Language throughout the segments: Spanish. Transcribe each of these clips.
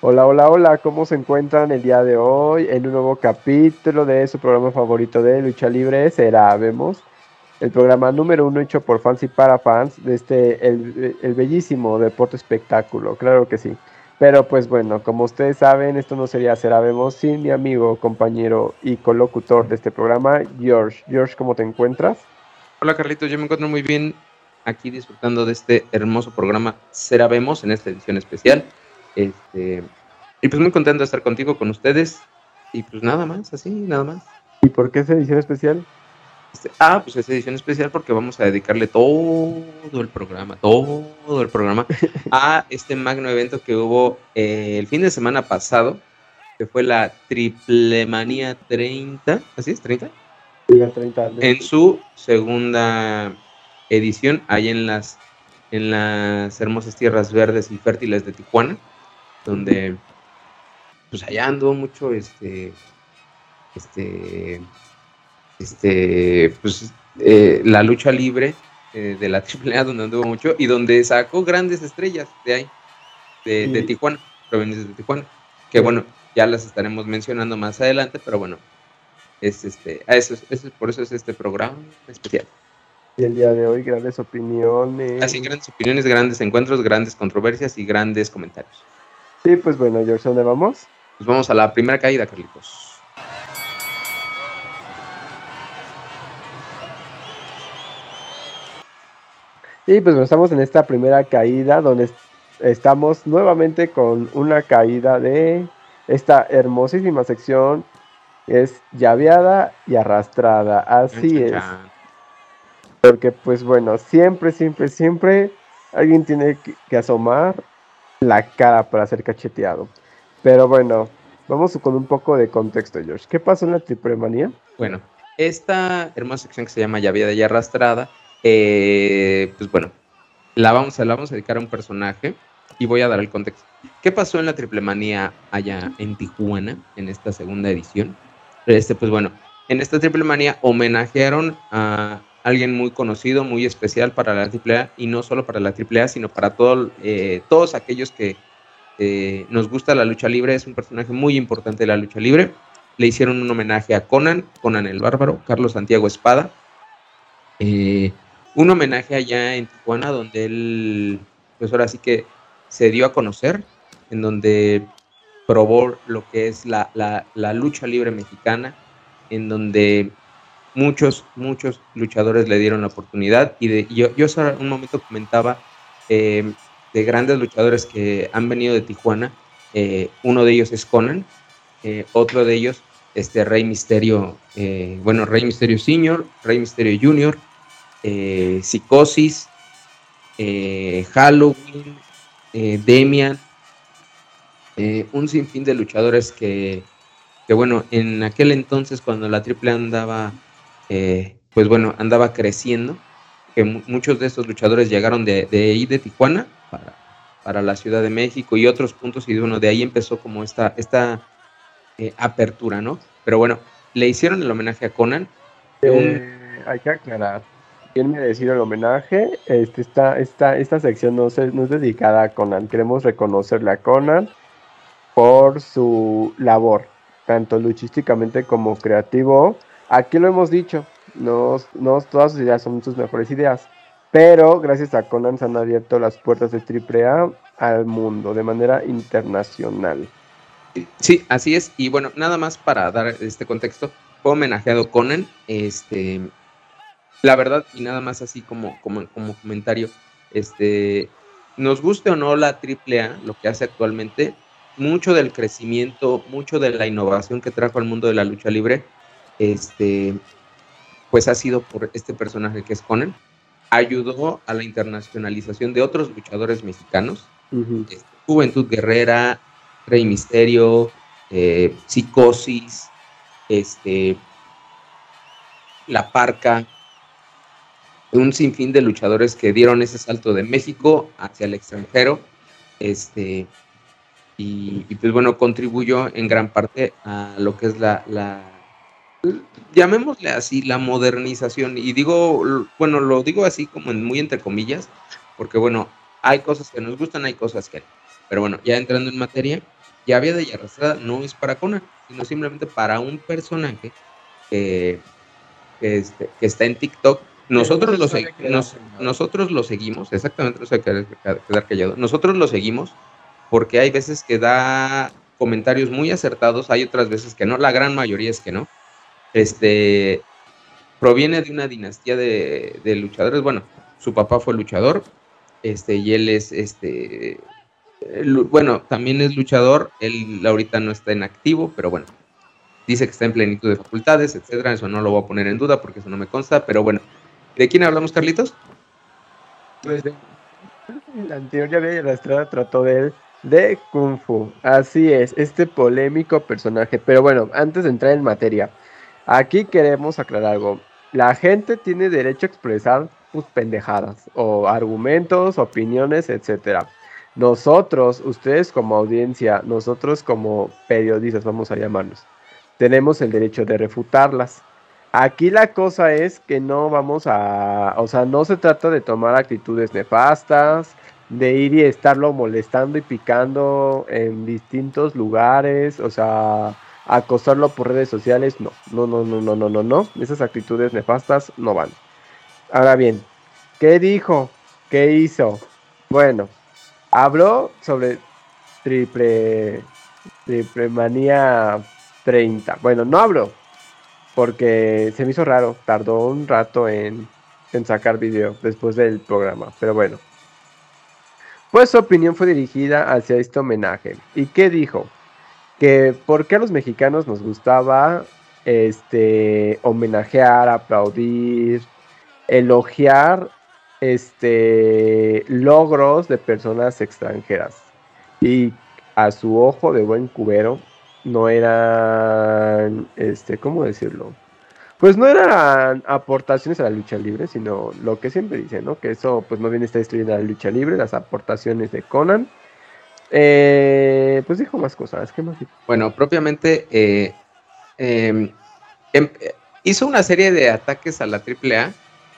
Hola, hola, hola, ¿cómo se encuentran el día de hoy en un nuevo capítulo de su programa favorito de lucha libre? Será, vemos, el programa número uno hecho por fans y para fans de este, el, el bellísimo deporte espectáculo, claro que sí. Pero pues bueno, como ustedes saben, esto no sería Será Vemos sin mi amigo, compañero y colocutor de este programa, George. George, ¿cómo te encuentras? Hola Carlitos, yo me encuentro muy bien aquí disfrutando de este hermoso programa Será Vemos en esta edición especial. Este, y pues muy contento de estar contigo, con ustedes. Y pues nada más, así, nada más. ¿Y por qué esa edición especial? Este, ah, pues es edición especial porque vamos a dedicarle todo el programa, todo el programa a este magno evento que hubo eh, el fin de semana pasado, que fue la Triplemanía 30, ¿así es? ¿30? 30 en su segunda edición, ahí en las, en las hermosas tierras verdes y fértiles de Tijuana donde pues allá anduvo mucho este este este pues eh, la lucha libre eh, de la AAA donde anduvo mucho y donde sacó grandes estrellas de ahí de, Tijuana provenientes de Tijuana que bueno ya las estaremos mencionando más adelante pero bueno es este eso, por eso es este programa especial. Y el día de hoy grandes opiniones. Así grandes opiniones grandes encuentros grandes controversias y grandes comentarios Sí, pues bueno, George, ¿dónde vamos? Pues vamos a la primera caída, Carlitos. Y pues bueno, estamos en esta primera caída donde estamos nuevamente con una caída de esta hermosísima sección. Es llaveada y arrastrada. Así es. Porque pues bueno, siempre, siempre, siempre alguien tiene que asomar la cara para ser cacheteado. Pero bueno, vamos con un poco de contexto, George. ¿Qué pasó en la tripremanía? Bueno, esta hermosa sección que se llama Ya Vida y Arrastrada, eh, pues bueno, la vamos, a, la vamos a dedicar a un personaje y voy a dar el contexto. ¿Qué pasó en la triplemanía allá en Tijuana, en esta segunda edición? Este, pues bueno, en esta triplemanía homenajearon a alguien muy conocido, muy especial para la AAA y no solo para la AAA, sino para todo, eh, todos aquellos que eh, nos gusta la lucha libre. Es un personaje muy importante de la lucha libre. Le hicieron un homenaje a Conan, Conan el Bárbaro, Carlos Santiago Espada. Eh, un homenaje allá en Tijuana, donde él, pues ahora sí que se dio a conocer, en donde probó lo que es la, la lucha libre mexicana, en donde muchos, muchos luchadores le dieron la oportunidad y de, yo, yo un momento comentaba eh, de grandes luchadores que han venido de Tijuana, eh, uno de ellos es Conan, eh, otro de ellos, este Rey Misterio, bueno, Rey Misterio Senior, Rey Misterio Junior, Psicosis, Halloween, Demian, un sinfín de luchadores que, que, bueno, en aquel entonces cuando la triple andaba eh, pues bueno, andaba creciendo, que muchos de estos luchadores llegaron de, ahí, de Tijuana, para, para, la Ciudad de México y otros puntos, y bueno, de ahí empezó como esta, esta eh, apertura, ¿no? Pero bueno, le hicieron el homenaje a Conan. Eh, hay que aclarar. ¿Quién me decir el homenaje? Este, esta, esta, esta sección no, se, no es dedicada a Conan. Queremos reconocerle a Conan por su labor, tanto luchísticamente como creativo Aquí lo hemos dicho, no, no todas sus ideas son sus mejores ideas, pero gracias a Conan se han abierto las puertas de AAA al mundo de manera internacional. Sí, así es. Y bueno, nada más para dar este contexto, fue homenajeado Conan. Este, la verdad, y nada más así como, como, como comentario, este, nos guste o no la AAA, lo que hace actualmente, mucho del crecimiento, mucho de la innovación que trajo al mundo de la lucha libre este, pues ha sido por este personaje que es Conan. Ayudó a la internacionalización de otros luchadores mexicanos. Este, Juventud Guerrera, Rey Misterio, eh, Psicosis, este, La Parca, un sinfín de luchadores que dieron ese salto de México hacia el extranjero. Este, y, pues bueno, contribuyó en gran parte a lo que es la llamémosle así, la modernización. Y digo, bueno, lo digo así como en, muy entre comillas, porque bueno, hay cosas que nos gustan, hay cosas que no. Pero bueno, ya entrando en materia, Yaviada y Arrastrada no es para Conan, sino simplemente para un personaje que, este, que está en TikTok. Nosotros lo, nosotros lo seguimos, exactamente, no sé quedar callado. Nosotros lo seguimos porque hay veces que da comentarios muy acertados, hay otras veces que no, la gran mayoría es que no. Este proviene de una dinastía de, de luchadores. Bueno, su papá fue luchador, este, y él es este bueno, también es luchador, él ahorita no está en activo, pero bueno, dice que está en plenitud de facultades, etcétera, eso no lo voy a poner en duda porque eso no me consta, pero bueno, ¿de quién hablamos, Carlitos? Pues de la anterior ya había Estrada trató de él de Kung Fu. Así es, este polémico personaje. Pero bueno, antes de entrar en materia, aquí queremos aclarar algo. La gente tiene derecho a expresar sus pendejadas o argumentos, opiniones, etcétera. Nosotros, ustedes como audiencia, nosotros como periodistas, vamos a llamarnos, tenemos el derecho de refutarlas. Aquí la cosa es que no vamos a, o sea, no se trata de tomar actitudes nefastas, de ir y estarlo molestando y picando en distintos lugares, o sea, acosarlo por redes sociales, no, no, no, no, no, no, no, no, esas actitudes nefastas no van. Ahora bien, ¿qué dijo? ¿Qué hizo? Bueno, Habló sobre triple, triple manía 30. Bueno, no habló porque se me hizo raro. Tardó un rato en, en sacar video después del programa. Pero bueno. Pues su opinión fue dirigida hacia este homenaje. ¿Y qué dijo? Que por qué a los mexicanos nos gustaba este homenajear, aplaudir, elogiar este, logros de personas extranjeras. Y a su ojo de buen cubero, no eran, este, ¿cómo decirlo? Pues no eran aportaciones a la lucha libre, sino lo que siempre dicen, ¿no? Que eso, pues no viene está destruyendo la lucha libre, las aportaciones de Conan. Eh, pues dijo más cosas, ¿qué más Bueno, propiamente eh, em, em, hizo una serie de ataques a la AAA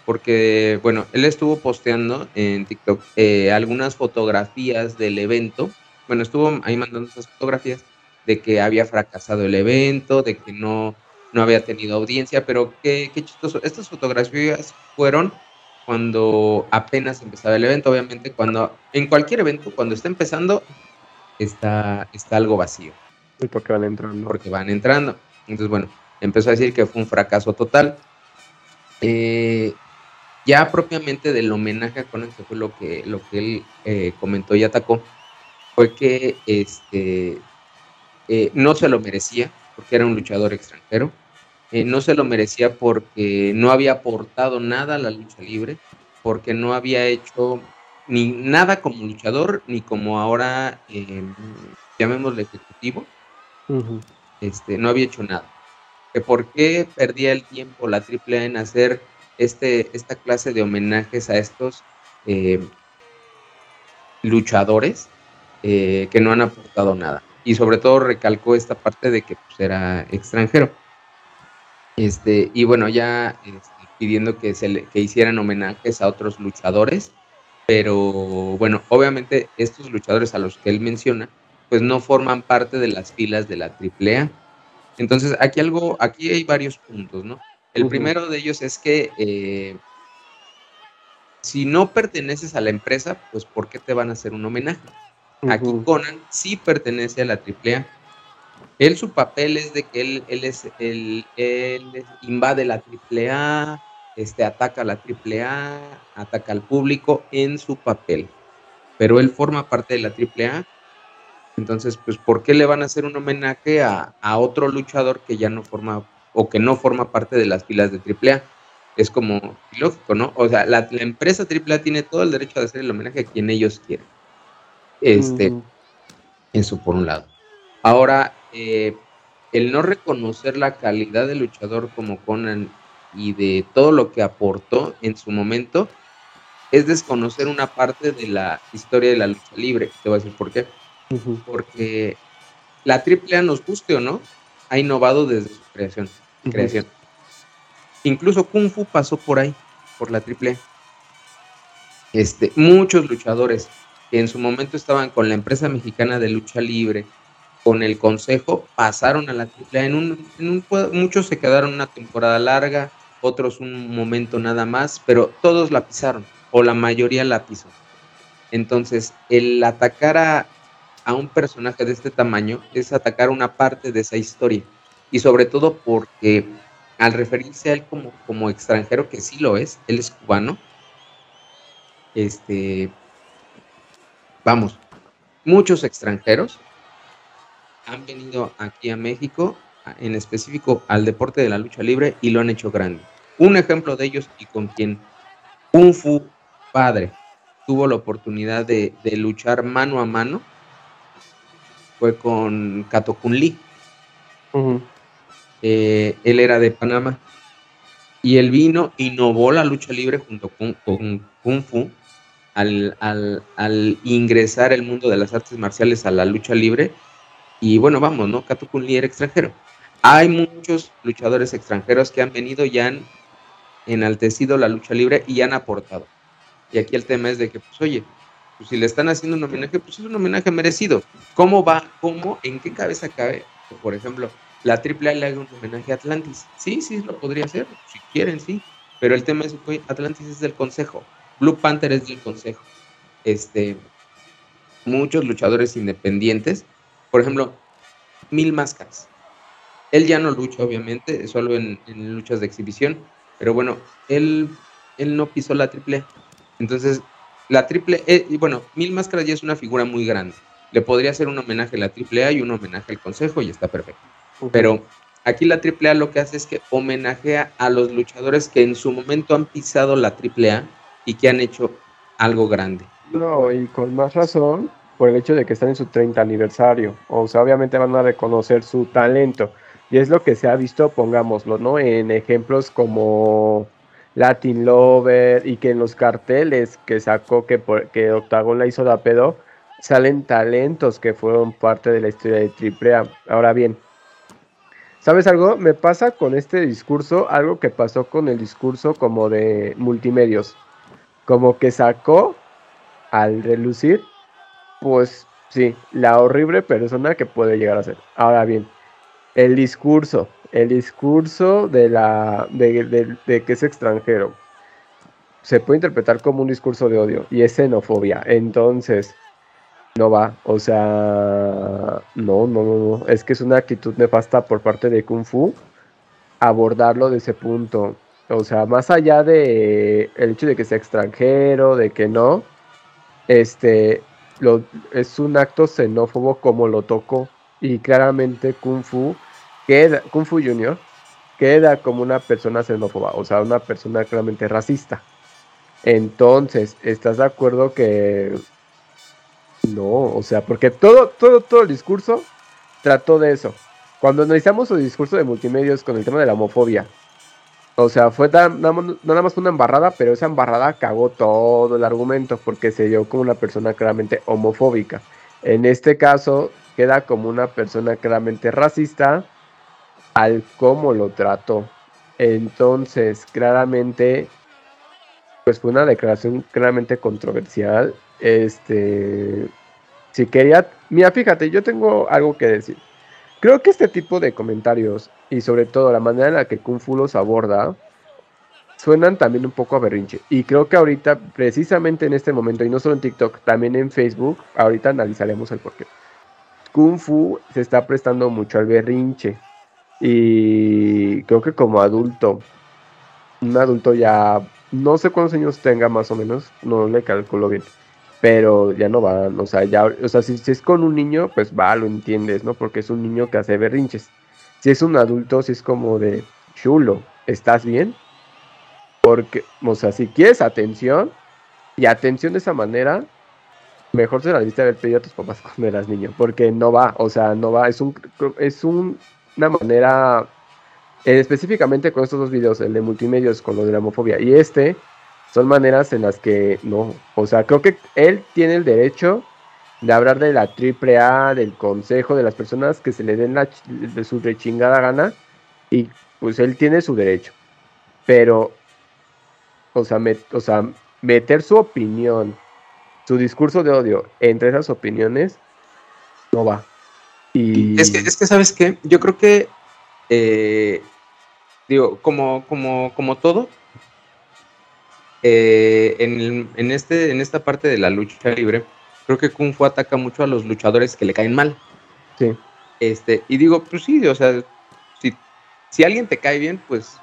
porque, bueno, él estuvo posteando en TikTok eh, algunas fotografías del evento. Bueno, estuvo ahí mandando esas fotografías de que había fracasado el evento, de que no, no había tenido audiencia, pero qué, qué chistoso. Estas fotografías fueron cuando apenas empezaba el evento, obviamente, cuando en cualquier evento, cuando está empezando, está, está algo vacío. ¿Y por qué van entrando? Porque van entrando. Entonces, bueno, empezó a decir que fue un fracaso total. Eh, ya propiamente del homenaje a Conan, que fue lo que, lo que él eh, comentó y atacó, fue que este, eh, no se lo merecía, porque era un luchador extranjero, eh, no se lo merecía porque no había aportado nada a la lucha libre, porque no había hecho ni nada como luchador, ni como ahora, em, llamémosle ejecutivo, este, no había hecho nada. ¿Por qué perdía el tiempo la AAA en hacer este, esta clase de homenajes a estos eh, luchadores eh, que no han aportado nada. Y sobre todo recalcó esta parte de que pues, era extranjero. Este, y bueno, ya este, pidiendo que, se le, que hicieran homenajes a otros luchadores, pero bueno, obviamente estos luchadores a los que él menciona, pues no forman parte de las filas de la AAA. Entonces, aquí algo, aquí hay varios puntos, ¿no? El primero de ellos es que eh, si no perteneces a la empresa, pues ¿por qué te van a hacer un homenaje? Aquí Conan sí pertenece a la AAA. Él su papel es de que él, él es él, él invade la AAA, este, ataca a la AAA, ataca al público en su papel. Pero él forma parte de la AAA. Entonces, pues, ¿por qué le van a hacer un homenaje a, a otro luchador que ya no forma o que no forma parte de las filas de AAA. Es como lógico, ¿no? O sea, la, empresa AAA tiene todo el derecho de hacer el homenaje a quien ellos quieran. Este, eso por un lado. Ahora, eh, el no reconocer la calidad del luchador como Conan y de todo lo que aportó en su momento es desconocer una parte de la historia de la lucha libre. Te voy a decir por qué. Porque la AAA nos guste o no, ha innovado desde su creación. creación. Incluso Kung Fu pasó por ahí, por la triple. Este, muchos luchadores que en su momento estaban con la empresa mexicana de lucha libre con el consejo pasaron a la. En un, en un, muchos se quedaron una temporada larga, otros un momento nada más, pero todos la pisaron, o la mayoría la pisó. Entonces, el atacar a, a un personaje de este tamaño es atacar una parte de esa historia. Y sobre todo porque al referirse a él como, como extranjero, que sí lo es, él es cubano, este, vamos, muchos extranjeros han venido aquí a México, en específico al deporte de la lucha libre, y lo han hecho grande. Un ejemplo de ellos y con quien Kung Fu Padre tuvo la oportunidad de, luchar mano a mano fue con Kato Kun Lee. Eh, él era de Panamá. Y él vino, innovó la lucha libre junto con, Kung Fu al, al, ingresar el mundo de las artes marciales a la lucha libre. Y bueno, vamos, ¿no? Kato Kun Lee era extranjero. Hay muchos luchadores extranjeros que han venido y han enaltecido la lucha libre y han aportado. Y aquí el tema es de que, pues, oye, pues si le están haciendo un homenaje, pues es un homenaje merecido. ¿Cómo va? ¿Cómo? ¿En qué cabeza cabe? Por ejemplo, la AAA le haga un homenaje a Atlantis. Sí, sí, lo podría hacer, si quieren, sí. Pero el tema es que Atlantis es del consejo, Blue Panther es del consejo. Este, muchos luchadores independientes, por ejemplo, Mil Máscaras. Él ya no lucha, obviamente, solo en, luchas de exhibición, pero bueno, él, él no pisó la AAA. Entonces, la triple, eh, y bueno, Mil Máscaras ya es una figura muy grande. Le podría hacer un homenaje a la AAA y un homenaje al Consejo y está perfecto. Pero aquí la AAA lo que hace es que homenajea a los luchadores que en su momento han pisado la AAA y que han hecho algo grande. No, y con más razón por el hecho de que están en su 30 aniversario. O sea, obviamente van a reconocer su talento. Y es lo que se ha visto, pongámoslo, ¿no? En ejemplos como Latin Lover y que en los carteles que sacó que, que Octagon la hizo de pedo, salen talentos que fueron parte de la historia de AAA. Ahora bien, ¿Sabes algo? Me pasa con este discurso algo que pasó con el discurso como de multimedios. Como que sacó al relucir, pues sí, la horrible persona que puede llegar a ser. Ahora bien, el discurso, el discurso de, la, de, que es extranjero, se puede interpretar como un discurso de odio y es xenofobia. Entonces, no va. O sea, no, no, no, Es que es una actitud nefasta por parte de Kung Fu abordarlo de ese punto. O sea, más allá de el hecho de que sea extranjero, de que no, este, es un acto xenófobo como lo tocó. Y claramente Kung Fu queda, Kung Fu Junior queda como una persona xenófoba, o sea, una persona claramente racista. Entonces, ¿estás de acuerdo que no, o sea, porque todo, todo, todo el discurso trató de eso. Cuando analizamos su discurso de multimedios con el tema de la homofobia, o sea, fue tan, nada más una embarrada, pero esa embarrada cagó todo el argumento porque se dio como una persona claramente homofóbica. En este caso, queda como una persona claramente racista al cómo lo trató. Entonces, claramente, pues fue una declaración claramente controversial este, si quería, mira, fíjate, yo tengo algo que decir. Creo que este tipo de comentarios y sobre todo la manera en la que Kung Fu los aborda suenan también un poco a berrinche. Y creo que ahorita, precisamente en este momento, y no solo en TikTok, también en Facebook, ahorita analizaremos el porqué. Kung Fu se está prestando mucho al berrinche. Y creo que como adulto, un adulto ya, no sé cuántos años tenga más o menos, no le calculo bien pero ya no va, o sea, ya, o sea, si, es con un niño, pues va, lo entiendes, ¿no? Porque es un niño que hace berrinches. Si es un adulto, si es como de chulo, ¿estás bien? Porque, o sea, si quieres atención, y atención de esa manera, mejor se la diste haber pedido a tus papás cuando eras niño, porque no va, o sea, no va, es un, es un, una manera, eh, específicamente con estos dos videos, el de multimedios con lo de la homofobia y este, son maneras en las que no, o sea, creo que él tiene el derecho de hablar de la triple A, del consejo, de las personas que se le den la, de su rechingada gana, y pues él tiene su derecho. Pero, o sea, o sea, meter su opinión, su discurso de odio entre esas opiniones, no va. Y... Es que, es que, ¿sabes qué? Yo creo que, eh, digo, como, como, como todo, eh, en, en, este, en esta parte de la lucha libre, creo que Kung Fu ataca mucho a los luchadores que le caen mal. Sí. Este, y digo, pues sí, o sea, si, si alguien te cae bien, pues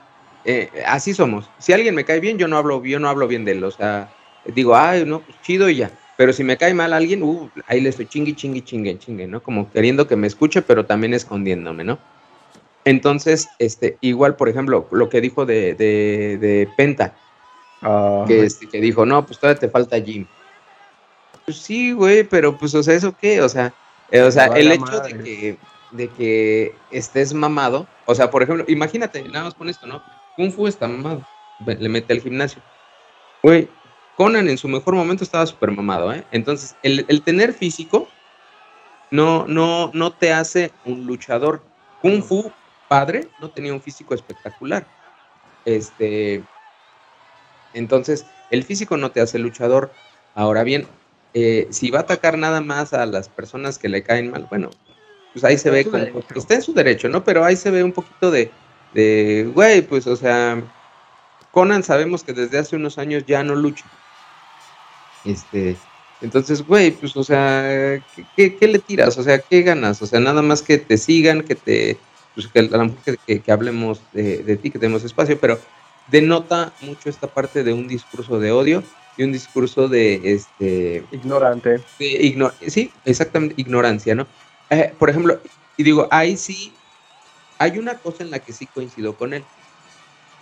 eh, así somos. Si alguien me cae bien, yo no hablo, yo no hablo bien de él. O sea, digo, ay, no, pues chido y ya. Pero si me cae mal alguien, uh, ahí le estoy chingui, chingui, chingue, chingue, ¿no? Como queriendo que me escuche, pero también escondiéndome, ¿no? Entonces, este, igual, por ejemplo, lo que dijo de, de, de Penta, Ah, que, este, que dijo, no, pues todavía te falta Jim. Pues sí, güey, pero pues, o sea, ¿eso qué? O sea, eh, o sea, el hecho madre. de que, de que estés mamado, o sea, por ejemplo, imagínate, nada más con esto, ¿no? Kung Fu está mamado, le mete al gimnasio. Güey, Conan en su mejor momento estaba súper mamado, ¿eh? Entonces, el, el tener físico no, no, no te hace un luchador. Kung Fu, padre, no tenía un físico espectacular. Este, entonces, el físico no te hace luchador. Ahora bien, eh, si va a atacar nada más a las personas que le caen mal, bueno, pues ahí se Está ve como, está en su derecho, ¿no? Pero ahí se ve un poquito de, de, güey, pues, o sea, Conan sabemos que desde hace unos años ya no lucha. Este, entonces, güey, pues, o sea, ¿qué, qué, qué le tiras? O sea, ¿qué ganas? O sea, nada más que te sigan, que te, pues, que a lo mejor que, que- que hablemos de, de ti, que tenemos espacio, pero denota mucho esta parte de un discurso de odio y un discurso de, este, ignorante. de igno- sí, exactamente, ignorancia, ¿no? Eh, por ejemplo, y digo, ahí sí, hay una cosa en la que sí coincido con él.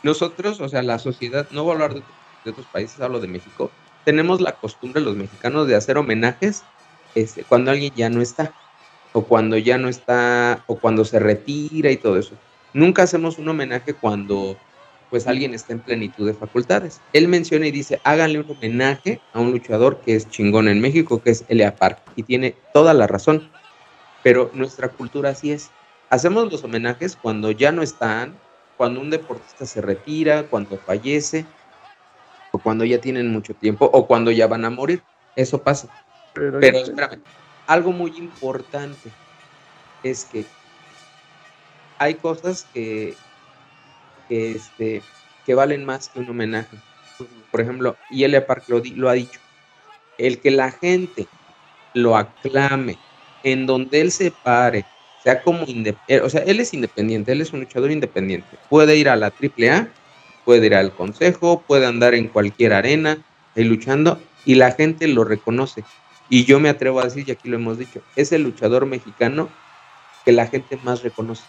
Nosotros, o sea, la sociedad, no voy a hablar de, de otros países, hablo de México, tenemos la costumbre los mexicanos de hacer homenajes este, cuando alguien ya no está, o cuando ya no está, o cuando se retira y todo eso. Nunca hacemos un homenaje cuando pues alguien está en plenitud de facultades. Él menciona y dice, háganle un homenaje a un luchador que es chingón en México, que es Elia Park, y tiene toda la razón, pero nuestra cultura así es. Hacemos los homenajes cuando ya no están, cuando un deportista se retira, cuando fallece, o cuando ya tienen mucho tiempo, o cuando ya van a morir. Eso pasa. Pero, Pero espérame, algo muy importante es que hay cosas que, que, este, que valen más que un homenaje. Por ejemplo, Elia Park lo, lo ha dicho, el que la gente lo aclame, en donde él se pare, sea como independiente, o sea, él es independiente, él es un luchador independiente, puede ir a la AAA, puede ir al consejo, puede andar en cualquier arena, ahí luchando, y la gente lo reconoce. Y yo me atrevo a decir, y aquí lo hemos dicho, es el luchador mexicano que la gente más reconoce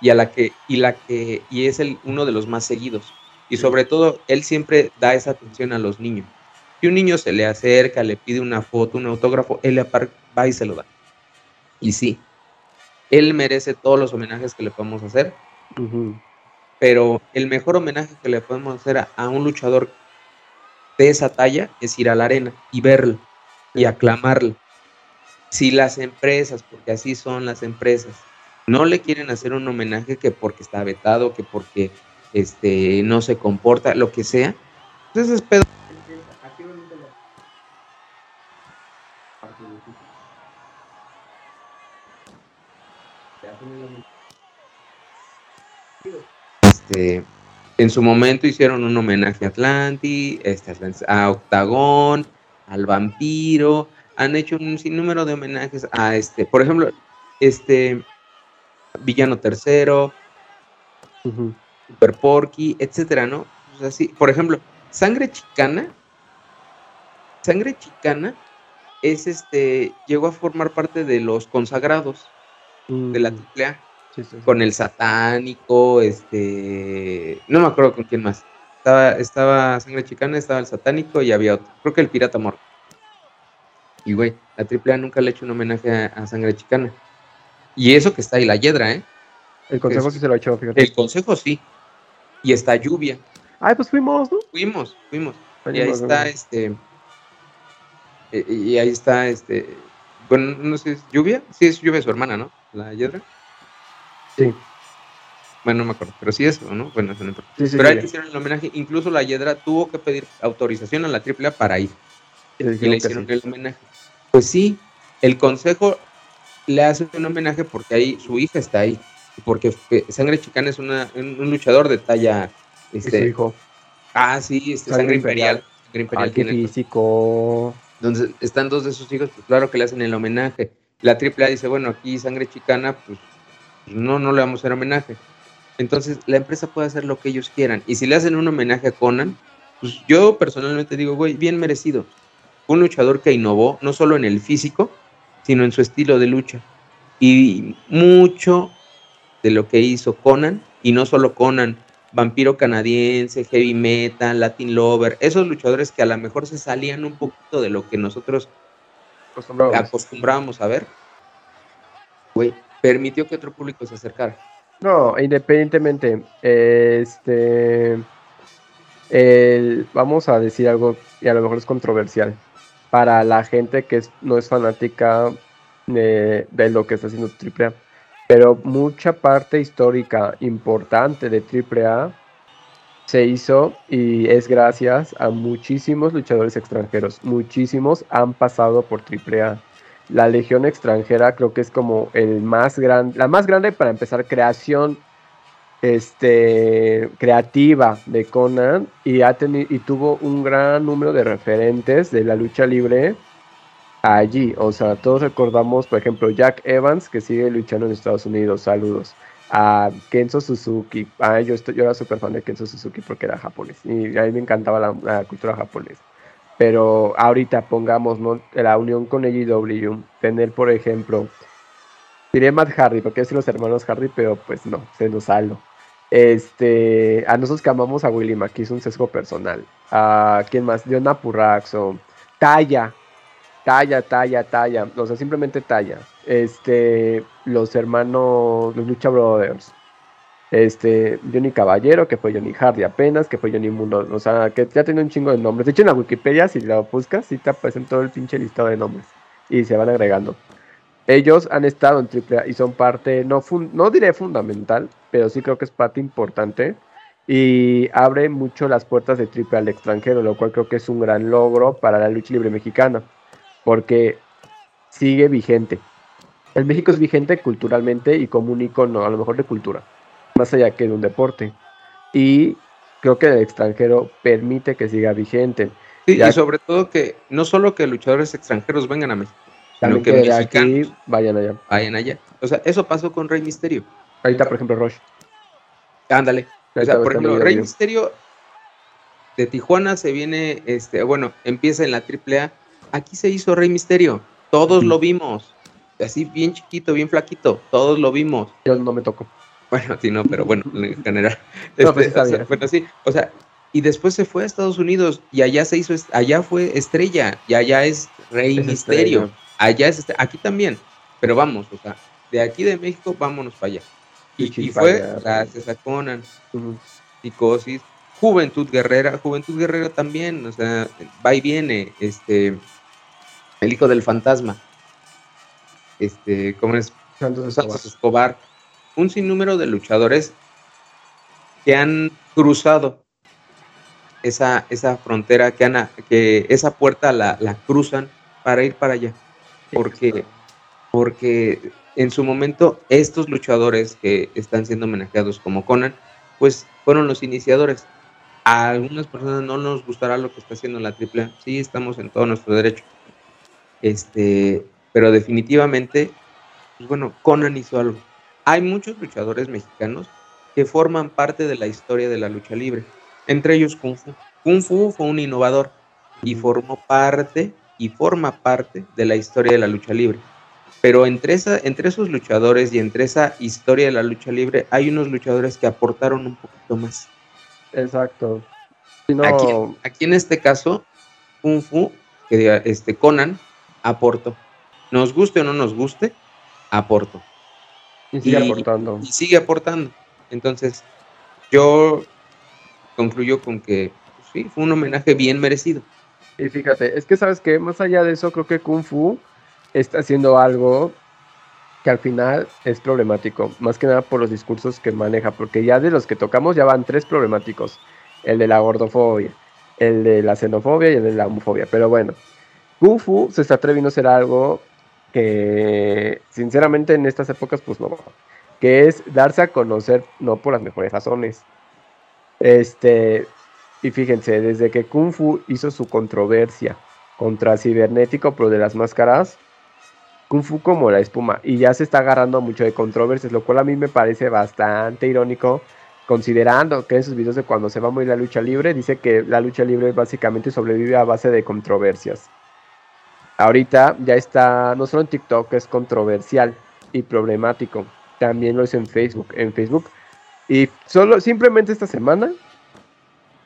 y a la que y la que y es el uno de los más seguidos y sobre todo él siempre da esa atención a los niños. Si un niño se le acerca, le pide una foto, un autógrafo, él apar- va y se lo da. Y sí, él merece todos los homenajes que le podemos hacer, pero el mejor homenaje que le podemos hacer a, a un luchador de esa talla es ir a la arena y verlo y aclamarlo. Si las empresas, porque así son las empresas, no le quieren hacer un homenaje que porque está vetado, que porque este no se comporta, lo que sea, pues es pedo. Este, en su momento hicieron un homenaje a Atlantis, este, a Octagón, al vampiro, han hecho un sinnúmero de homenajes a este, por ejemplo, este Villano Tercero. Super Porky, etcétera, ¿no? O sea, sí, por ejemplo, Sangre Chicana, Sangre Chicana es este, llegó a formar parte de los consagrados de la Mm, AAA sí, sí, con el satánico, este, no me acuerdo con quién más. Estaba, estaba Sangre Chicana, estaba el satánico y había otro, creo que el pirata Mor. Y güey, la AAA nunca le ha hecho un homenaje a, a Sangre Chicana. Y eso que está ahí la Hiedra, ¿eh? El consejo sí se lo ha hecho, fíjate. El consejo sí. Y está lluvia. Ay, pues fuimos, ¿no? Fuimos, fuimos. Y ahí está este. eh, Y ahí está este. Bueno, no sé, ¿es lluvia? Sí, es lluvia su hermana, ¿no? La Hiedra. Sí, Bueno, no me acuerdo, pero sí eso, ¿no? Bueno, eso no importa. sí, sí. Pero ahí sí. hicieron el homenaje. Incluso la Hiedra tuvo que pedir autorización a la AAA para ir. Y le Y le hicieron el homenaje. Pues sí, el consejo le hace un homenaje porque ahí su hija está ahí. Porque Sangre Chicana es una, un, luchador de talla. Este, su hijo. Ah, sí, este, Sangre, Imperial. Sangre Imperial qué físico. Entonces, están dos de sus hijos, pues claro que le hacen el homenaje. La AAA dice, bueno, aquí Sangre Chicana, pues, pues no, no le vamos a hacer homenaje. Entonces, la empresa puede hacer lo que ellos quieran. Y si le hacen un homenaje a Conan, pues yo personalmente digo, güey, bien merecido. Un luchador que innovó, no solo en el físico, sino en su estilo de lucha. Y mucho de lo que hizo Conan, y no solo Conan, Vampiro Canadiense, Heavy Metal, Latin Lover, esos luchadores que a lo mejor se salían un poquito de lo que nosotros acostumbrábamos a ver, güey, permitió que otro público se acercara. No, independientemente, este, vamos a decir algo y a lo mejor es controversial para la gente que no es fanática de, de, lo que está haciendo AAA, pero mucha parte histórica importante de AAA se hizo y es gracias a muchísimos luchadores extranjeros. Muchísimos han pasado por AAA. La Legión extranjera creo que es como el más la más grande para empezar creación este, creativa de Conan y, ha y tuvo un gran número de referentes de la lucha libre allí. O sea, todos recordamos, por ejemplo, Jack Evans, que sigue luchando en Estados Unidos. Saludos. A Kenzo Suzuki. Ah, yo, yo era súper fan de Kenzo Suzuki porque era japonés. Y a mí me encantaba la, cultura japonesa. Pero ahorita pongamos la unión con AEW. Tener, por ejemplo, diré Matt Hardy, porque es los hermanos Hardy, pero pues no, se nos salvo. Este, a nosotros que amamos a Willy Aquí es un sesgo personal. A quién más, Diona Purraxo, Talla, Talla, Talla, Talla, o sea, simplemente Talla. Este, los hermanos, los Lucha Brothers. Este, Johnny Caballero, que fue Johnny Hardy apenas, que fue Johnny Mundo, o sea, que ya tiene un chingo de nombres. De hecho, en la Wikipedia, si lo buscas, sí te aparecen todo el pinche listado de nombres y se van agregando. Ellos han estado en AAA y son parte, no, no diré fundamental, pero sí creo que es parte importante y abre mucho las puertas de AAA al extranjero, lo cual creo que es un gran logro para la lucha libre mexicana, porque sigue vigente. El México es vigente culturalmente y como un icono, a lo mejor de cultura, más allá que de un deporte. Y creo que el extranjero permite que siga vigente. y sobre todo que no solo que luchadores extranjeros vengan a México, también que, de aquí vayan allá. Vayan allá. O sea, eso pasó con Rey Misterio. Ahorita, por ejemplo, Rush. Ándale. O sea, por ejemplo, Rey Misterio de Tijuana se viene, este, bueno, empieza en la AAA. Aquí se hizo Rey Misterio. Todos lo vimos. Así bien chiquito, bien flaquito. Todos lo vimos. Yo no me toco. Bueno, ti no, pero bueno, en general. no, pues este, o sea, bueno, sí, o sea, y después se fue a Estados Unidos y allá se hizo, allá fue estrella y allá es Rey Misterio. Allá es este, aquí también, pero vamos, o sea, de aquí de México, vámonos para allá. Y, fue gracias a Conan, Psicosis, Juventud Guerrera, Juventud Guerrera también, o sea, va y viene, este, el hijo del fantasma, este, ¿cómo es? Santos Escobar. Un sinnúmero de luchadores que han cruzado esa, esa frontera, que, han, que esa puerta la, la cruzan para ir para allá porque, porque en su momento estos luchadores que están siendo homenajeados como Conan, pues fueron los iniciadores. A algunas personas no nos gustará lo que está haciendo la AAA, sí estamos en todo nuestro derecho. Este, pero definitivamente, pues bueno, Conan hizo algo. Hay muchos luchadores mexicanos que forman parte de la historia de la lucha libre, entre ellos Kung Fu. Kung Fu fue un innovador y formó parte y forma parte de la historia de la lucha libre. Pero entre, esa, entre esos luchadores y entre esa historia de la lucha libre hay unos luchadores que aportaron un poquito más. Exacto. aquí, en este caso, Kung Fu, que este Conan, aportó. Nos guste o no nos guste, aportó. Y sigue aportando. Y sigue aportando. Entonces, yo concluyo con que pues sí, fue un homenaje bien merecido. Y fíjate, es que sabes que más allá de eso, creo que Kung Fu está haciendo algo que al final es problemático, más que nada por los discursos que maneja, porque ya de los que tocamos ya van tres problemáticos, el de la gordofobia, el de la xenofobia y el de la homofobia, pero bueno, Kung Fu se está atreviendo a hacer algo que sinceramente en estas épocas pues no, que es darse a conocer no por las mejores razones. Este, y fíjense, desde que Kung Fu hizo su controversia contra Cibernético, pero de las máscaras, Kung Fu como la espuma, y ya se está agarrando mucho de controversias, lo cual a mí me parece bastante irónico, considerando que en sus videos de cuando se va muy la lucha libre, dice que la lucha libre básicamente sobrevive a base de controversias. Ahorita ya está, no solo en TikTok, es controversial y problemático, también lo es en Facebook. En Facebook y solo, simplemente esta semana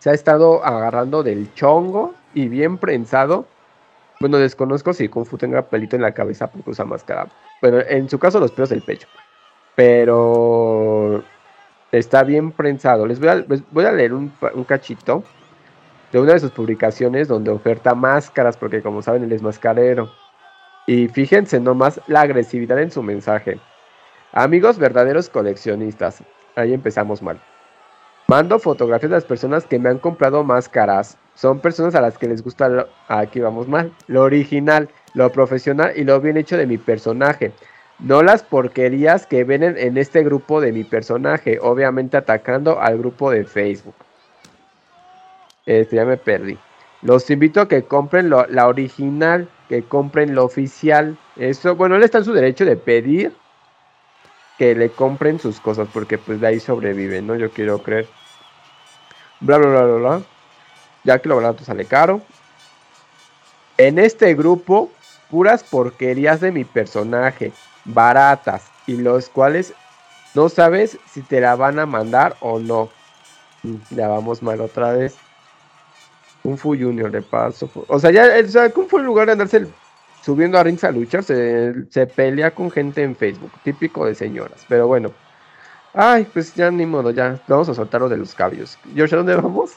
se ha estado agarrando del chongo y bien prensado. Bueno, desconozco si Kung Fu tenga pelito en la cabeza porque usa máscara. Bueno, en su caso los pelos del pecho. Pero está bien prensado. Les voy a, leer un, un, cachito de una de sus publicaciones donde oferta máscaras, porque como saben, él es mascarero. Y fíjense nomás la agresividad en su mensaje. Amigos verdaderos coleccionistas, ahí empezamos mal. Mando fotografías de las personas que me han comprado máscaras. Son personas a las que les gusta, lo, aquí vamos mal, lo original, lo profesional y lo bien hecho de mi personaje. No las porquerías que ven en este grupo de mi personaje, obviamente atacando al grupo de Facebook. Este, ya me perdí. Los invito a que compren lo, la original, que compren lo oficial. Eso, bueno, él está en su derecho de pedir que le compren sus cosas, porque pues de ahí sobrevive, ¿no? Yo quiero creer. Bla, bla, bla, bla, bla. Ya que lo barato sale caro. En este grupo, puras porquerías de mi personaje, baratas, y los cuales no sabes si te la van a mandar o no. Mm, ya vamos mal otra vez. Kung Fu Junior de paso. O sea, ya, o sea, Kung Fu en lugar de andarse subiendo a rings a luchar, se, se, pelea con gente en Facebook, típico de señoras. Pero bueno, ay, pues ya ni modo, ya vamos a soltarlo de los cabios. George, ¿a dónde vamos?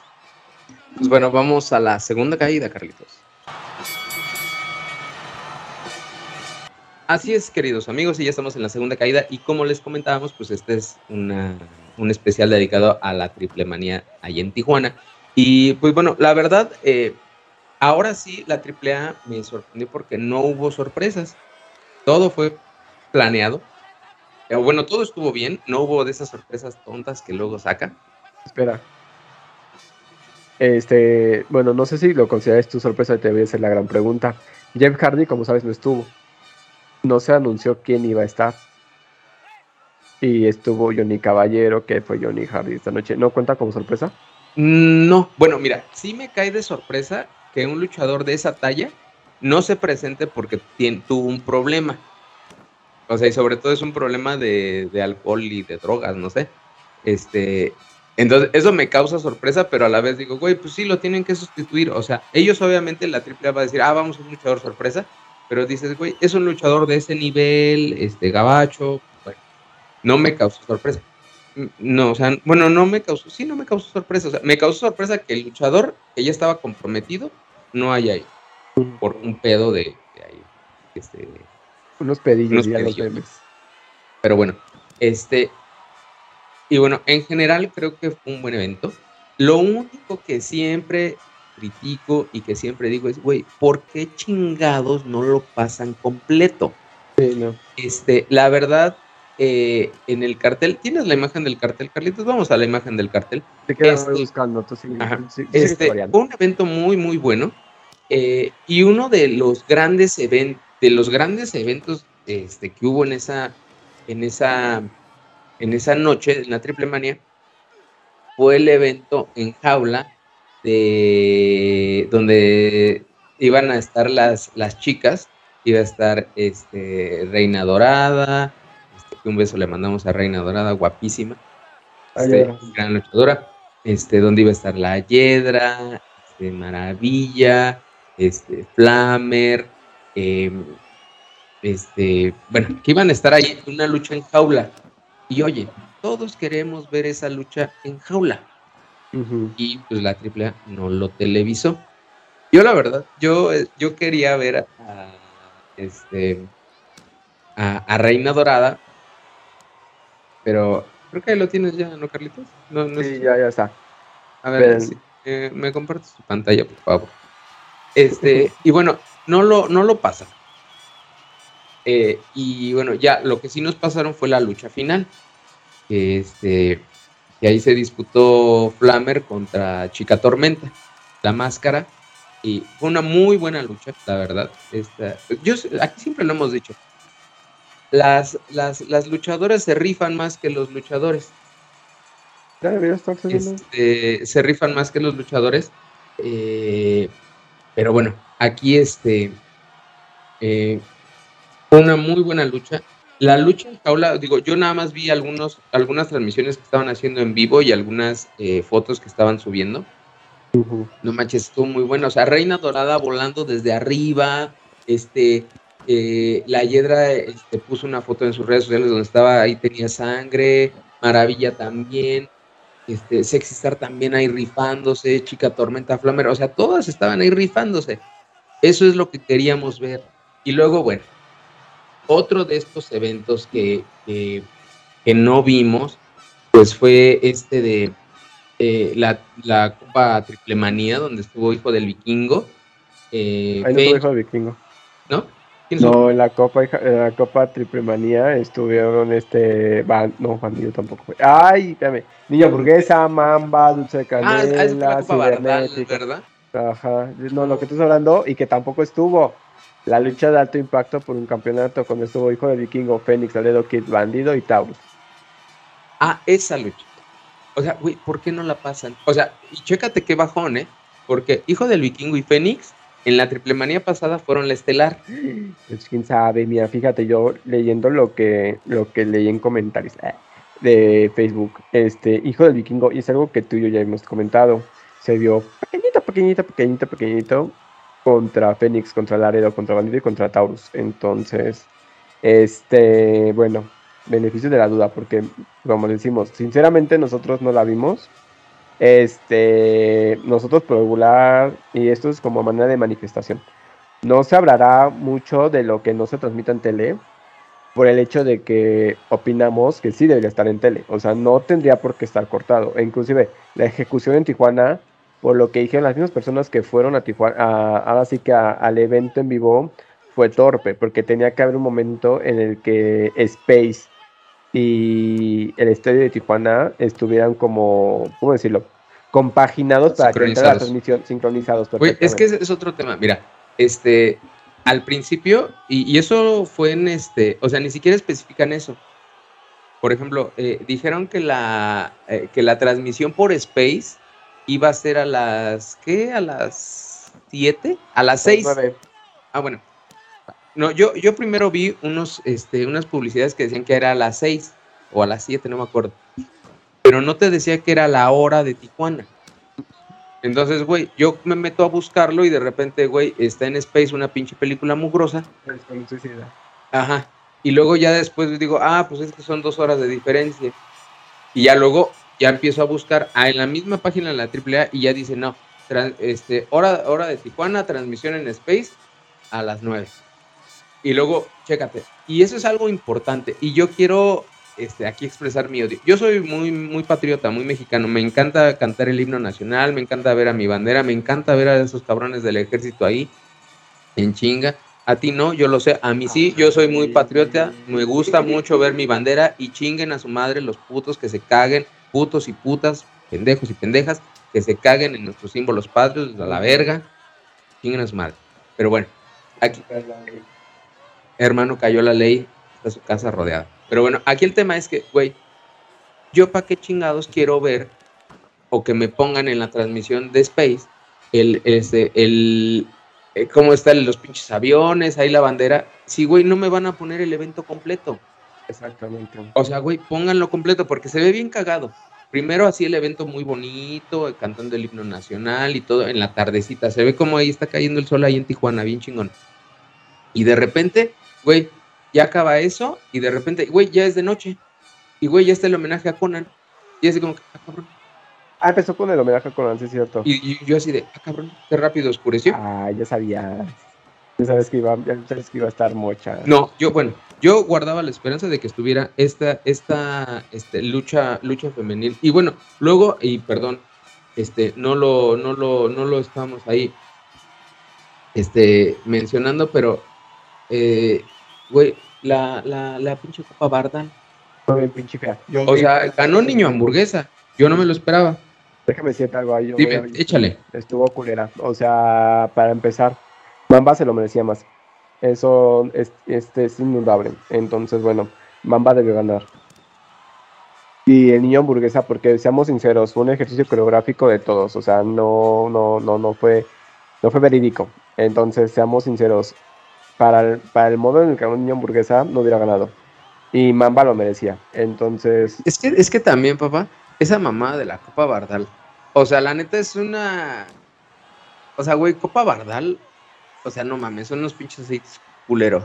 Pues bueno, vamos a la segunda caída, Carlitos. Así es, queridos amigos, y ya estamos en la segunda caída. Y como les comentábamos, pues este es una, un especial dedicado a la triple manía ahí en Tijuana. Y pues bueno, la verdad, eh, Ahora sí, la AAA me sorprendió porque no hubo sorpresas. Todo fue planeado. Pero bueno, todo estuvo bien. No hubo de esas sorpresas tontas que luego saca. Espera. Este, bueno, no sé si lo consideras tu sorpresa, te voy a hacer la gran pregunta. Jeff Hardy, como sabes, no estuvo. No se anunció quién iba a estar. Y estuvo Johnny Caballero, que fue Johnny Hardy esta noche. ¿No cuenta como sorpresa? No, bueno, mira, sí me cae de sorpresa que un luchador de esa talla no se presente porque tiene, tuvo un problema. O sea, y sobre todo es un problema de, alcohol y de drogas, no sé. Este, entonces, eso me causa sorpresa, pero a la vez digo, güey, pues sí, lo tienen que sustituir. O sea, ellos obviamente la AAA va a decir, ah, vamos a un luchador sorpresa, pero dices, güey, es un luchador de ese nivel, este, gabacho, no me causa sorpresa. No, o sea, bueno, no me causó, sí, no me causó sorpresa. O sea, me causó sorpresa que el luchador que ya estaba comprometido no hay ahí. Por un pedo de, ahí. Este, unos pedillos, unos pedillos. Pero bueno, este. Y bueno, en general creo que fue un buen evento. Lo único que siempre critico y que siempre digo es, güey, ¿por qué chingados no lo pasan completo? Este, la verdad, eh, en el cartel, ¿tienes la imagen del cartel, Carlitos? Vamos a la imagen del cartel. Te quedas este, buscando, este, fue un evento muy, muy bueno. Eh, y uno de los grandes eventos, de los grandes eventos este, que hubo en esa, en esa, en esa noche, en la Triple Manía, fue el evento en jaula de donde iban a estar las, las chicas, iba a estar este, Reina Dorada, este, un beso le mandamos a Reina Dorada, guapísima, este, gran luchadora, este, donde iba a estar la Yedra, este, Maravilla, este, Flamer, em, este, bueno, que iban a estar ahí en una lucha en jaula. Y oye, todos queremos ver esa lucha en jaula. Y pues la AAA no lo televisó. Yo la verdad, yo, yo quería ver a, este, a, Reina Dorada, pero creo que ahí lo tienes ya, ¿no, Carlitos? No, sí, ya, ya está. A ver, eh, me compartes tu pantalla, por favor. Este, y bueno, no lo, no lo pasa. Eh, y bueno, ya lo que sí nos pasaron fue la lucha final. Que este, y ahí se disputó Flammer contra Chica Tormenta, la máscara. Y fue una muy buena lucha, la verdad. Esta, yo, aquí siempre lo hemos dicho. Las, las, las luchadoras se rifan más que los luchadores. Este, se rifan más que los luchadores. Eh, pero bueno, aquí este eh, fue una muy buena lucha. La lucha en jaula, digo, yo nada más vi algunos, algunas transmisiones que estaban haciendo en vivo y algunas eh, fotos que estaban subiendo. No manches, estuvo muy bueno. O sea, Reina Dorada volando desde arriba. Este, la Hiedra este, puso una foto en sus redes sociales donde estaba, ahí tenía sangre. Maravilla también este, Sexy Star también ahí rifándose, Chica Tormenta Flamer, o sea, todas estaban ahí rifándose. Eso es lo que queríamos ver. Y luego, bueno, otro de estos eventos que, que, no vimos, pues fue este de eh, la, la, Copa Triple Manía, donde estuvo Hijo del Vikingo. Eh, ahí no Hijo del Vikingo. ¿No? No, en la Copa, en la Copa Triple Manía estuvieron este. no, bandido tampoco fue. Ay, espérame. Niña burguesa, Mamba, Dulce de ah, Canela, ah, cibernética. ¿verdad? Ajá. No, lo que estás hablando y que tampoco estuvo. La lucha de alto impacto por un campeonato cuando estuvo Hijo del Vikingo, Fénix, Aledo Kid, Bandido y Taurus. Ah, esa lucha. O sea, güey, ¿por qué no la pasan? O sea, y chécate qué bajón, ¿eh? Porque Hijo del Vikingo y Fénix en la triple manía pasada fueron la estelar. Pues quién sabe, mira, fíjate, yo leyendo lo que, lo que leí en comentarios eh, de Facebook, este, Hijo del Vikingo, y es algo que tú y yo ya hemos comentado, se vio pequeñito, pequeñito, pequeñito contra Fénix, contra Laredo, contra Bandido y contra Taurus. Entonces, este, bueno, beneficio de la duda, porque como decimos, sinceramente nosotros no la vimos, este, nosotros por regular, y esto es como manera de manifestación, no se hablará mucho de lo que no se transmite en tele, por el hecho de que opinamos que sí debería estar en tele, o sea, no tendría por qué estar cortado, e inclusive la ejecución en Tijuana, por lo que dijeron las mismas personas que fueron a Tijuana, ahora sí que al evento en vivo, fue torpe, porque tenía que haber un momento en el que Space y el estadio de Tijuana estuvieran como, ¿cómo decirlo? Compaginados para que la transmisión sincronizados. es que es, otro tema. Mira, este, al principio, y, eso fue en este, o sea, ni siquiera especifican eso. Por ejemplo, eh, dijeron que la, eh, que la transmisión por Space iba a ser a las, ¿qué? A las 7, a las 6. Ah, bueno, no, yo, yo primero vi unos, este, unas publicidades que decían que era a las 6 o a las 7, no me acuerdo. Pero no te decía que era la hora de Tijuana. Entonces, güey, yo me meto a buscarlo y de repente, güey, está en Space una pinche película mugrosa. Ajá. Y luego ya después digo, ah, pues es que son dos horas de diferencia. Y ya luego ya empiezo a buscar ah, en la misma página de la AAA y ya dice, no, este, hora, hora de Tijuana, transmisión en Space a las 9. Y luego, chécate. Y eso es algo importante. Y yo quiero este, aquí expresar mi odio. Yo soy muy, muy patriota, muy mexicano. Me encanta cantar el himno nacional, me encanta ver a mi bandera, me encanta ver a esos cabrones del ejército ahí en chinga. A ti no, yo lo sé. A mí sí, yo soy muy patriota. Me gusta mucho ver mi bandera y chinguen a su madre los putos que se caguen, putos y putas, pendejos y pendejas, que se caguen en nuestros símbolos patrios, a la verga. Chinguen madre. Pero bueno, aquí hermano, cayó la ley, está su casa rodeada. Pero bueno, aquí el tema es que, güey, yo para qué chingados quiero ver o que me pongan en la transmisión de Space el, este, el, eh, cómo están los pinches aviones, ahí la bandera. Sí, güey, no me van a poner el evento completo. Exactamente. O sea, güey, pónganlo completo porque se ve bien cagado. Primero así el evento muy bonito, cantando el himno nacional y todo en la tardecita. Se ve como ahí está cayendo el sol ahí en Tijuana, bien chingón. Y de repente güey, ya acaba eso y de repente, güey, ya es de noche. Y güey, ya está el homenaje a Conan. Y así como, ah, cabrón. Ah, empezó con el homenaje a Conan, sí es cierto. Y, yo así de, ah, cabrón, qué rápido oscureció. Ah, ya sabía. Ya sabes que iba, ya sabes que iba a estar mocha. No, yo, bueno, yo guardaba la esperanza de que estuviera esta, esta, este, lucha, lucha femenil. Y bueno, luego, y perdón, este, no lo, no lo, no lo estamos ahí, este, mencionando, pero eh, güey, la, la, la pinche Copa bien pinche fea. Yo O sea, ganó niño hamburguesa. Yo no me lo esperaba. Déjame decirte algo ahí. yo Dime, a- échale. Estuvo culera. O sea, para empezar, Mamba se lo merecía más. Eso es, este, es inundable. Entonces, bueno, Mamba debió ganar. Y el niño hamburguesa, porque seamos sinceros, fue un ejercicio coreográfico de todos. O sea, no, no, no, no fue, no fue verídico. Entonces, seamos sinceros, para el, para el modo en el que el niño hamburguesa, no hubiera ganado. Y Mamba lo merecía. Entonces, Es que, es que también, papá, esa mamá de la Copa Bardal. O sea, la neta es una. O sea, güey, Copa Bardal. O sea, no mames, son unos pinches aceites culeros.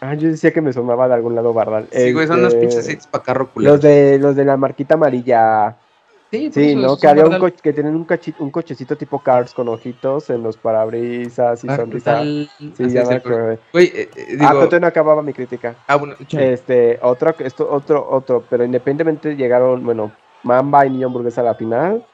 ah, yo decía que me sonaba de algún lado Bardal. Sí, güey, son unos Este, pinches aceites para carro culeros. Los de, los de la marquita amarilla. Sí, Sí, ¿no? Que había un coche, que tienen un, un cochecito tipo Cars con ojitos en los parabrisas y Ah, sonrisa. Bardal. Sí, ya me. Güey, eh, eh, Ah, pero todavía no acababa mi crítica. Ah, bueno. Este, otro, esto, otro, otro, pero independientemente llegaron, bueno, Mamba y Niño Hamburguesa a la final.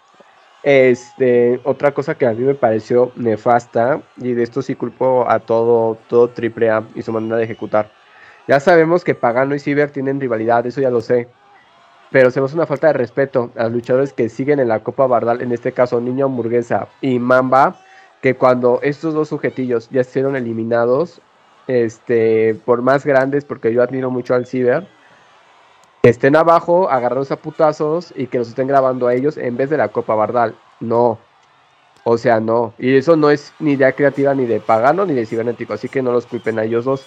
Este, otra cosa que a mí me pareció nefasta, y de esto sí culpo a todo, todo AAA y su manera de ejecutar. Ya sabemos que Pagano y Ciber tienen rivalidad, eso ya lo sé. Pero se hace una falta de respeto a los luchadores que siguen en la Copa Bardal, en este caso Niño Hamburguesa y Mamba, que cuando estos dos sujetillos ya fueron eliminados, este, por más grandes, porque yo admiro mucho al Ciber, estén abajo, agarrados a putazos y que los estén grabando a ellos en vez de la Copa Bardal. No. O sea, no. Y eso no es ni idea creativa ni de Pagano ni de Cibernético, así que no los culpen a ellos dos.